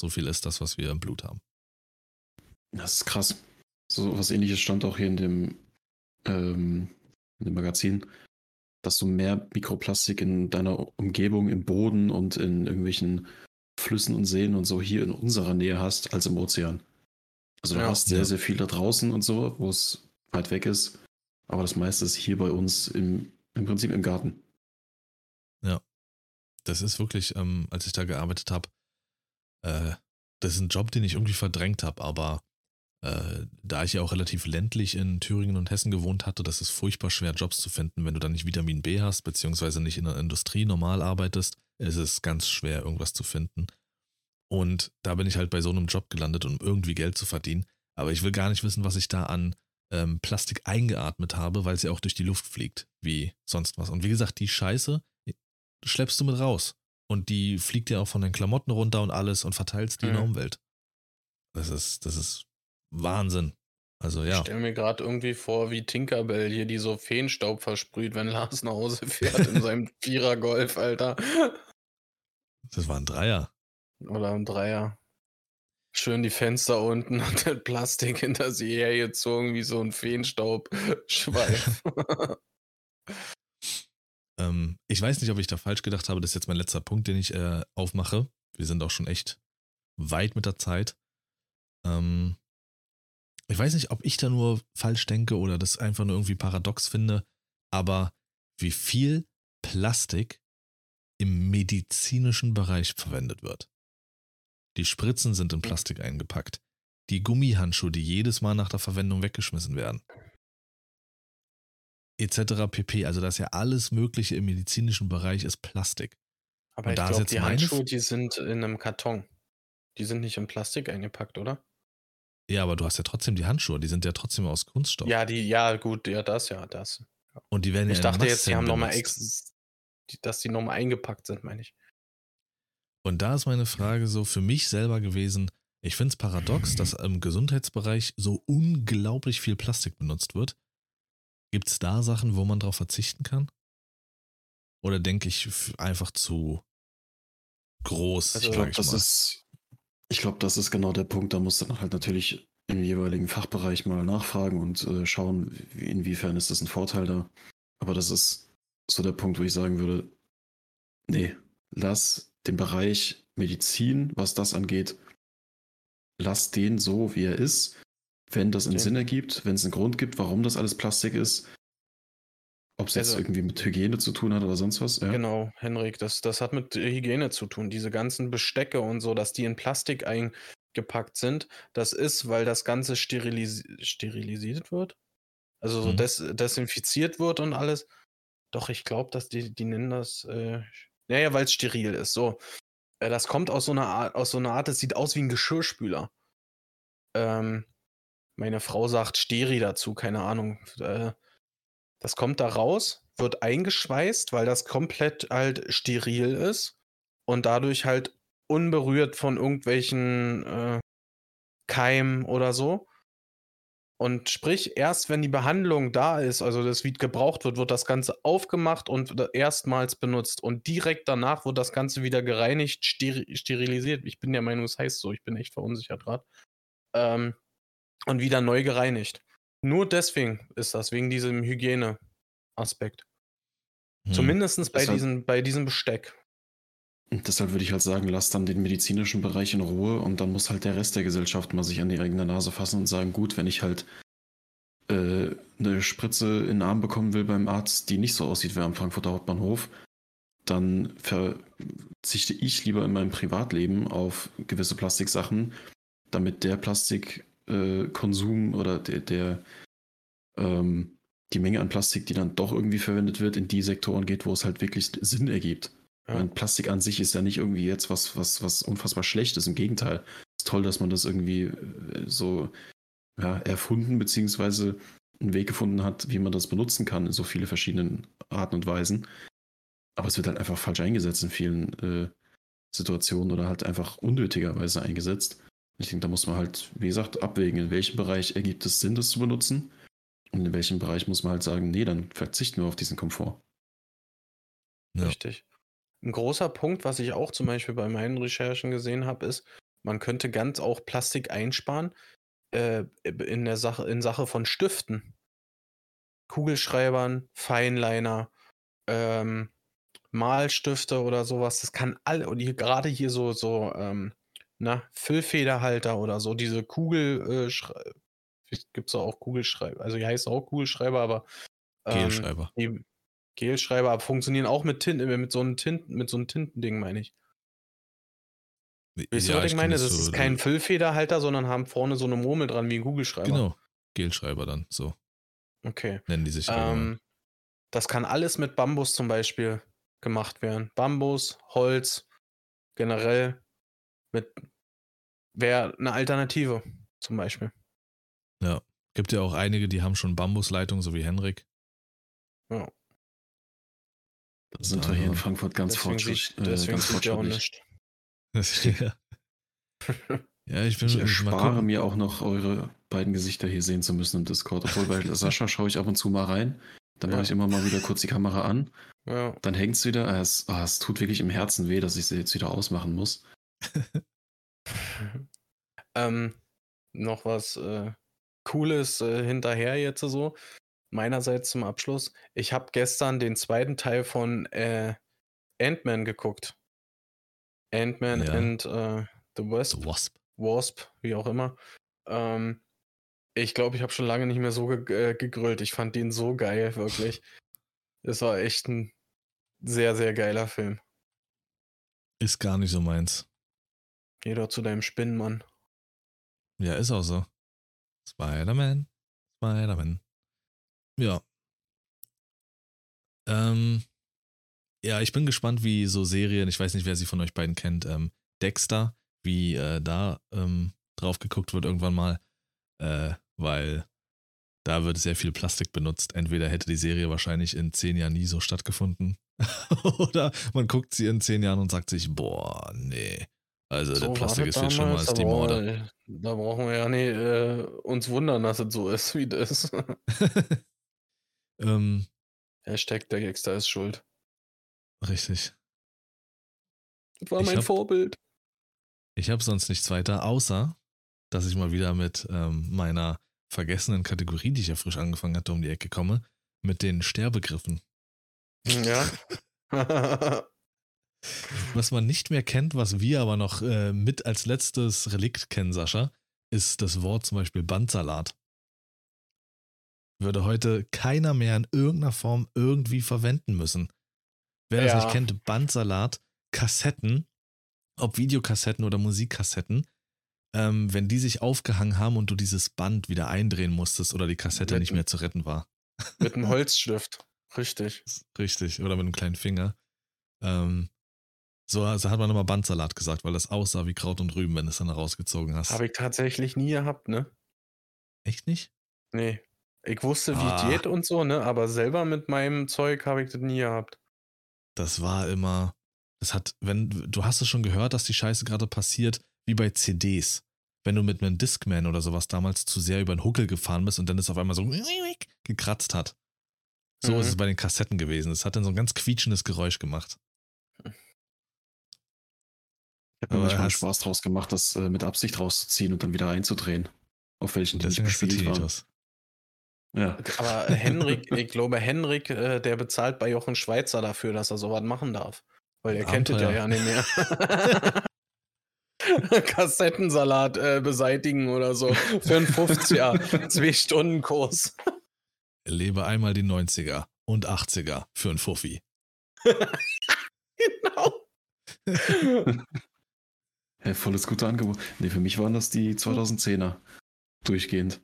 So viel ist das, was wir im Blut haben. Das ist krass. So was ähnliches stand auch hier in dem, ähm, in dem Magazin, dass du mehr Mikroplastik in deiner Umgebung, im Boden und in irgendwelchen Flüssen und Seen und so hier in unserer Nähe hast, als im Ozean. Also du Ja. hast sehr, Ja. sehr viel da draußen und so, wo es weit weg ist. Aber das meiste ist hier bei uns im, im Prinzip im Garten. Das ist wirklich, ähm, als ich da gearbeitet habe, äh, das ist ein Job, den ich irgendwie verdrängt habe, aber äh, da ich ja auch relativ ländlich in Thüringen und Hessen gewohnt hatte, das ist furchtbar schwer, Jobs zu finden, wenn du dann nicht Vitamin B hast, beziehungsweise nicht in der Industrie normal arbeitest, ist es ganz schwer, irgendwas zu finden. Und da bin ich halt bei so einem Job gelandet, um irgendwie Geld zu verdienen. Aber ich will gar nicht wissen, was ich da an ähm, Plastik eingeatmet habe, weil es ja auch durch die Luft fliegt, wie sonst was. Und wie gesagt, die Scheiße schleppst du mit raus. Und die fliegt ja auch von den Klamotten runter und alles und verteilst die in der Mhm. Umwelt. Das ist, das ist Wahnsinn. Also Ich ja, stelle mir gerade irgendwie vor, wie Tinkerbell hier, die so Feenstaub versprüht, wenn Lars nach Hause fährt in seinem <laughs> Vierer-Golf, Alter. das war ein Dreier. Oder ein Dreier. Schön die Fenster unten <laughs> und den Plastik hinter sie hergezogen, wie so ein Feenstaubschweif. <laughs> Ähm, ich weiß nicht, ob ich da falsch gedacht habe. Das ist jetzt mein letzter Punkt, den ich äh, aufmache. Wir sind auch schon echt weit mit der Zeit. Ähm, ich weiß nicht, ob ich da nur falsch denke oder das einfach nur irgendwie paradox finde, aber wie viel Plastik im medizinischen Bereich verwendet wird. Die Spritzen sind in Plastik eingepackt. Die Gummihandschuhe, die jedes Mal nach der Verwendung weggeschmissen werden. Etc. pp. Also das ist ja alles Mögliche im medizinischen Bereich ist Plastik. Aber Und ich glaube, die Handschuhe, die sind in einem Karton. Die sind nicht in Plastik eingepackt, oder? Ja, aber du hast ja trotzdem die Handschuhe, die sind ja trotzdem aus Kunststoff. Ja, die, ja, gut, ja, das, ja, das. Und die werden ja Ich dachte jetzt, die haben nochmal benutzt. ex, die- dass die nochmal eingepackt sind, meine ich. Und da ist meine Frage so für mich selber gewesen, ich finde es paradox, dass im Gesundheitsbereich so unglaublich viel Plastik benutzt wird. Gibt es da Sachen, wo man drauf verzichten kann? Oder denke ich einfach zu groß? Also, Ich ich das mal. ist, ich glaube, das ist genau der Punkt. Da muss dann halt natürlich im jeweiligen Fachbereich mal nachfragen und äh, schauen, wie, inwiefern ist das ein Vorteil da. Aber das ist so der Punkt, wo ich sagen würde, nee, lass den Bereich Medizin, was das angeht, lass den so, wie er ist. Wenn das einen Okay. Sinn ergibt, wenn es einen Grund gibt, warum das alles Plastik ist, ob es jetzt Also- irgendwie mit Hygiene zu tun hat oder sonst was. Ja. Genau, Henrik, das, das hat mit Hygiene zu tun. Diese ganzen Bestecke und so, dass die in Plastik eingepackt sind, das ist, weil das Ganze sterilis sterilisiert wird. Also so Mhm. des desinfiziert wird und alles. Doch, ich glaube, dass die, die nennen das, äh, naja, weil es steril ist. So. Äh, das kommt aus so einer Art, aus so einer Art, es sieht aus wie ein Geschirrspüler. Ähm, meine Frau sagt Steri dazu, keine Ahnung. Äh, das kommt da raus, wird eingeschweißt, weil das komplett halt steril ist und dadurch halt unberührt von irgendwelchen äh, Keimen oder so. Und sprich, erst wenn die Behandlung da ist, also das Weed gebraucht wird, wird das Ganze aufgemacht und erstmals benutzt. Und direkt danach wird das Ganze wieder gereinigt, steri sterilisiert. Ich bin der Meinung, es heißt so, ich bin echt verunsichert gerade. Ähm, und wieder neu gereinigt. Nur deswegen ist das, wegen diesem Hygieneaspekt. Hm. Zumindest bei, diesen, bei diesem Besteck. Und deshalb würde ich halt sagen, lass dann den medizinischen Bereich in Ruhe und dann muss halt der Rest der Gesellschaft mal sich an die eigene Nase fassen und sagen, gut, wenn ich halt äh, eine Spritze in den Arm bekommen will beim Arzt, die nicht so aussieht wie am Frankfurter Hauptbahnhof, dann verzichte ich lieber in meinem Privatleben auf gewisse Plastiksachen, damit der Plastikkonsum äh, oder der, der ähm, die Menge an Plastik, die dann doch irgendwie verwendet wird, in die Sektoren geht, wo es halt wirklich Sinn ergibt. Ja. Plastik an sich ist ja nicht irgendwie jetzt was, was, was unfassbar schlecht ist. Im Gegenteil. Es ist toll, dass man das irgendwie äh, so ja, erfunden, beziehungsweise einen Weg gefunden hat, wie man das benutzen kann in so viele verschiedenen Arten und Weisen. Aber es wird halt einfach falsch eingesetzt in vielen äh, Situationen oder halt einfach unnötigerweise eingesetzt. Ich denke, da muss man halt, wie gesagt, abwägen, in welchem Bereich ergibt es Sinn, das zu benutzen und in welchem Bereich muss man halt sagen, nee, dann verzichten wir auf diesen Komfort. Ja. Richtig. Ein großer Punkt, was ich auch zum Beispiel bei meinen Recherchen gesehen habe, ist, man könnte ganz auch Plastik einsparen äh, in der Sache, in Sache von Stiften. Kugelschreibern, Feinliner, ähm, Malstifte oder sowas. Das kann alle, und hier, gerade hier so, so, ähm, na, Füllfederhalter oder so, diese Kugel, äh, gibt es auch Kugelschreiber, also die heißt auch Kugelschreiber, aber ähm, Gelschreiber. Die, Gelschreiber funktionieren auch mit Tinten, mit so einem Tinten, mit so einem Tintending, meine ich. Weißt du, was ich meine? Das so ist kein Füllfederhalter, sondern haben vorne so eine Murmel dran wie ein Kugelschreiber. Genau. Gelschreiber dann, so. Okay. Nennen die sich. Ähm, das kann alles mit Bambus zum Beispiel gemacht werden. Bambus, Holz, generell mit wäre eine Alternative zum Beispiel. Ja. Gibt ja auch einige, die haben schon Bambusleitungen, so wie Henrik. Ja. Da sind wir hier in Frankfurt ganz fortschrittlich. Deswegen äh, ganz fortschrittlich. ja. <laughs> ja, ich bin Ich erspare mir auch noch eure beiden Gesichter hier sehen zu müssen im Discord. Obwohl bei <laughs> Sascha schaue ich ab und zu mal rein. Dann ja. mache ich immer mal wieder kurz die Kamera an. Ja. Dann hängt es wieder. Ah, es, oh, es tut wirklich im Herzen weh, dass ich sie jetzt wieder ausmachen muss. <laughs> ähm, noch was äh, Cooles äh, hinterher jetzt so meinerseits zum Abschluss. Ich habe gestern den zweiten Teil von äh, Ant-Man geguckt. Ant-Man ja. and uh, the Wasp. Wasp. Wasp, wie auch immer. Ähm, ich glaube, ich habe schon lange nicht mehr so ge äh, gegrüllt. Ich fand den so geil, wirklich. Es war echt ein sehr, sehr geiler Film. Ist gar nicht so meins. Geh doch zu deinem Spinnenmann. Ja, ist auch so. Spider-Man. Spider-Man. Ja. Ähm, ja, ich bin gespannt, wie so Serien, ich weiß nicht, wer sie von euch beiden kennt, ähm, Dexter, wie äh, da ähm, drauf geguckt wird irgendwann mal, äh, weil da wird sehr viel Plastik benutzt. Entweder hätte die Serie wahrscheinlich in zehn Jahren nie so stattgefunden, <laughs> oder man guckt sie in zehn Jahren und sagt sich, boah, nee. Also so der Plastik ist viel schlimmer als die Morde. Da brauchen wir ja nicht äh, uns wundern, dass es so ist, wie das. <laughs> Ähm, Hashtag der Gangster ist schuld. Richtig. Das war ich mein hab, Vorbild. Ich habe sonst nichts weiter, außer, dass ich mal wieder mit ähm, meiner vergessenen Kategorie, die ich ja frisch angefangen hatte, um die Ecke komme, mit den Sterbegriffen. Ja. <laughs> <laughs> was man nicht mehr kennt, was wir aber noch äh, mit als letztes Relikt kennen, Sascha, ist das Wort zum Beispiel Bandsalat würde heute keiner mehr in irgendeiner Form irgendwie verwenden müssen. Wer das nicht kennt, Bandsalat, Kassetten, ob Videokassetten oder Musikkassetten, ähm, wenn die sich aufgehangen haben und du dieses Band wieder eindrehen musstest oder die Kassette mit nicht mehr zu retten war. Mit einem Holzstift, richtig. <laughs> Richtig, oder mit einem kleinen Finger. Ähm, so also hat man immer Bandsalat gesagt, weil das aussah wie Kraut und Rüben, wenn du es dann rausgezogen hast. Habe ich tatsächlich nie gehabt, ne? Echt nicht? Nee. Ich wusste, wie Ah. es geht und so, ne? Aber selber mit meinem Zeug habe ich das nie gehabt. Das war immer, das hat, wenn, du hast es schon gehört, dass die Scheiße gerade passiert, wie bei CDs. Wenn du mit einem Discman oder sowas damals zu sehr über den Huckel gefahren bist und dann es auf einmal so gekratzt hat. So Mhm. ist es bei den Kassetten gewesen. Es hat dann so ein ganz quietschendes Geräusch gemacht. Ich habe mir manchmal hast- Spaß draus gemacht, das äh, mit Absicht rauszuziehen und dann wieder einzudrehen. Auf welchen die nicht bespielt waren. Ja. Aber Henrik, ich glaube, Henrik, äh, der bezahlt bei Jochen Schweizer dafür, dass er sowas machen darf. Weil er kennt es ja, ja nicht mehr. <laughs> Kassettensalat äh, beseitigen oder so. Für einen 50er. <laughs> Zwei-Stunden-Kurs. Lebe einmal die 90er und 80er für ein Fuffi. <laughs> genau. Hey, volles gute Angebot. Nee, für mich waren das die 2010er. Durchgehend.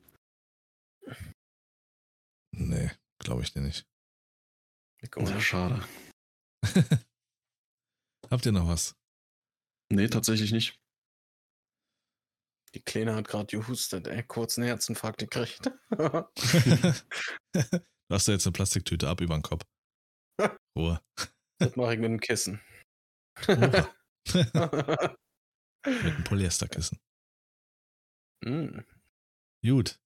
Nee, glaube ich dir nicht. Ja, schade. <laughs> Habt ihr noch was? Nee, tatsächlich nicht. Die Kleine hat gerade gehustet, ey. Kurz einen Herzinfarkt gekriegt. du hast ja jetzt eine Plastiktüte ab über den Kopf. <laughs> Ruhe. das mache ich mit dem Kissen. <laughs> Mit einem Polyesterkissen. Mm. Gut.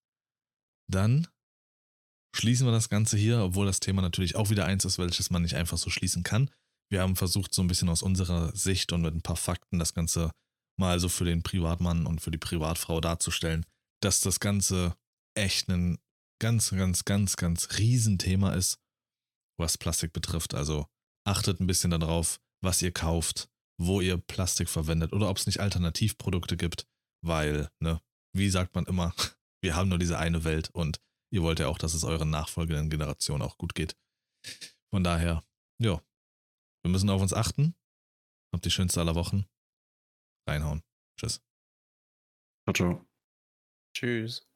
Dann schließen wir das Ganze hier, obwohl das Thema natürlich auch wieder eins ist, welches man nicht einfach so schließen kann. Wir haben versucht, so ein bisschen aus unserer Sicht und mit ein paar Fakten das Ganze mal so für den Privatmann und für die Privatfrau darzustellen, dass das Ganze echt ein ganz, ganz, ganz, ganz Riesenthema ist, was Plastik betrifft. Also achtet ein bisschen darauf, was ihr kauft, wo ihr Plastik verwendet oder ob es nicht Alternativprodukte gibt, weil, ne, wie sagt man immer, <laughs> wir haben nur diese eine Welt und ihr wollt ja auch, dass es euren nachfolgenden Generationen auch gut geht. Von daher, ja, wir müssen auf uns achten. Habt die schönste aller Wochen. Reinhauen. Tschüss. Ciao, ciao. Tschüss.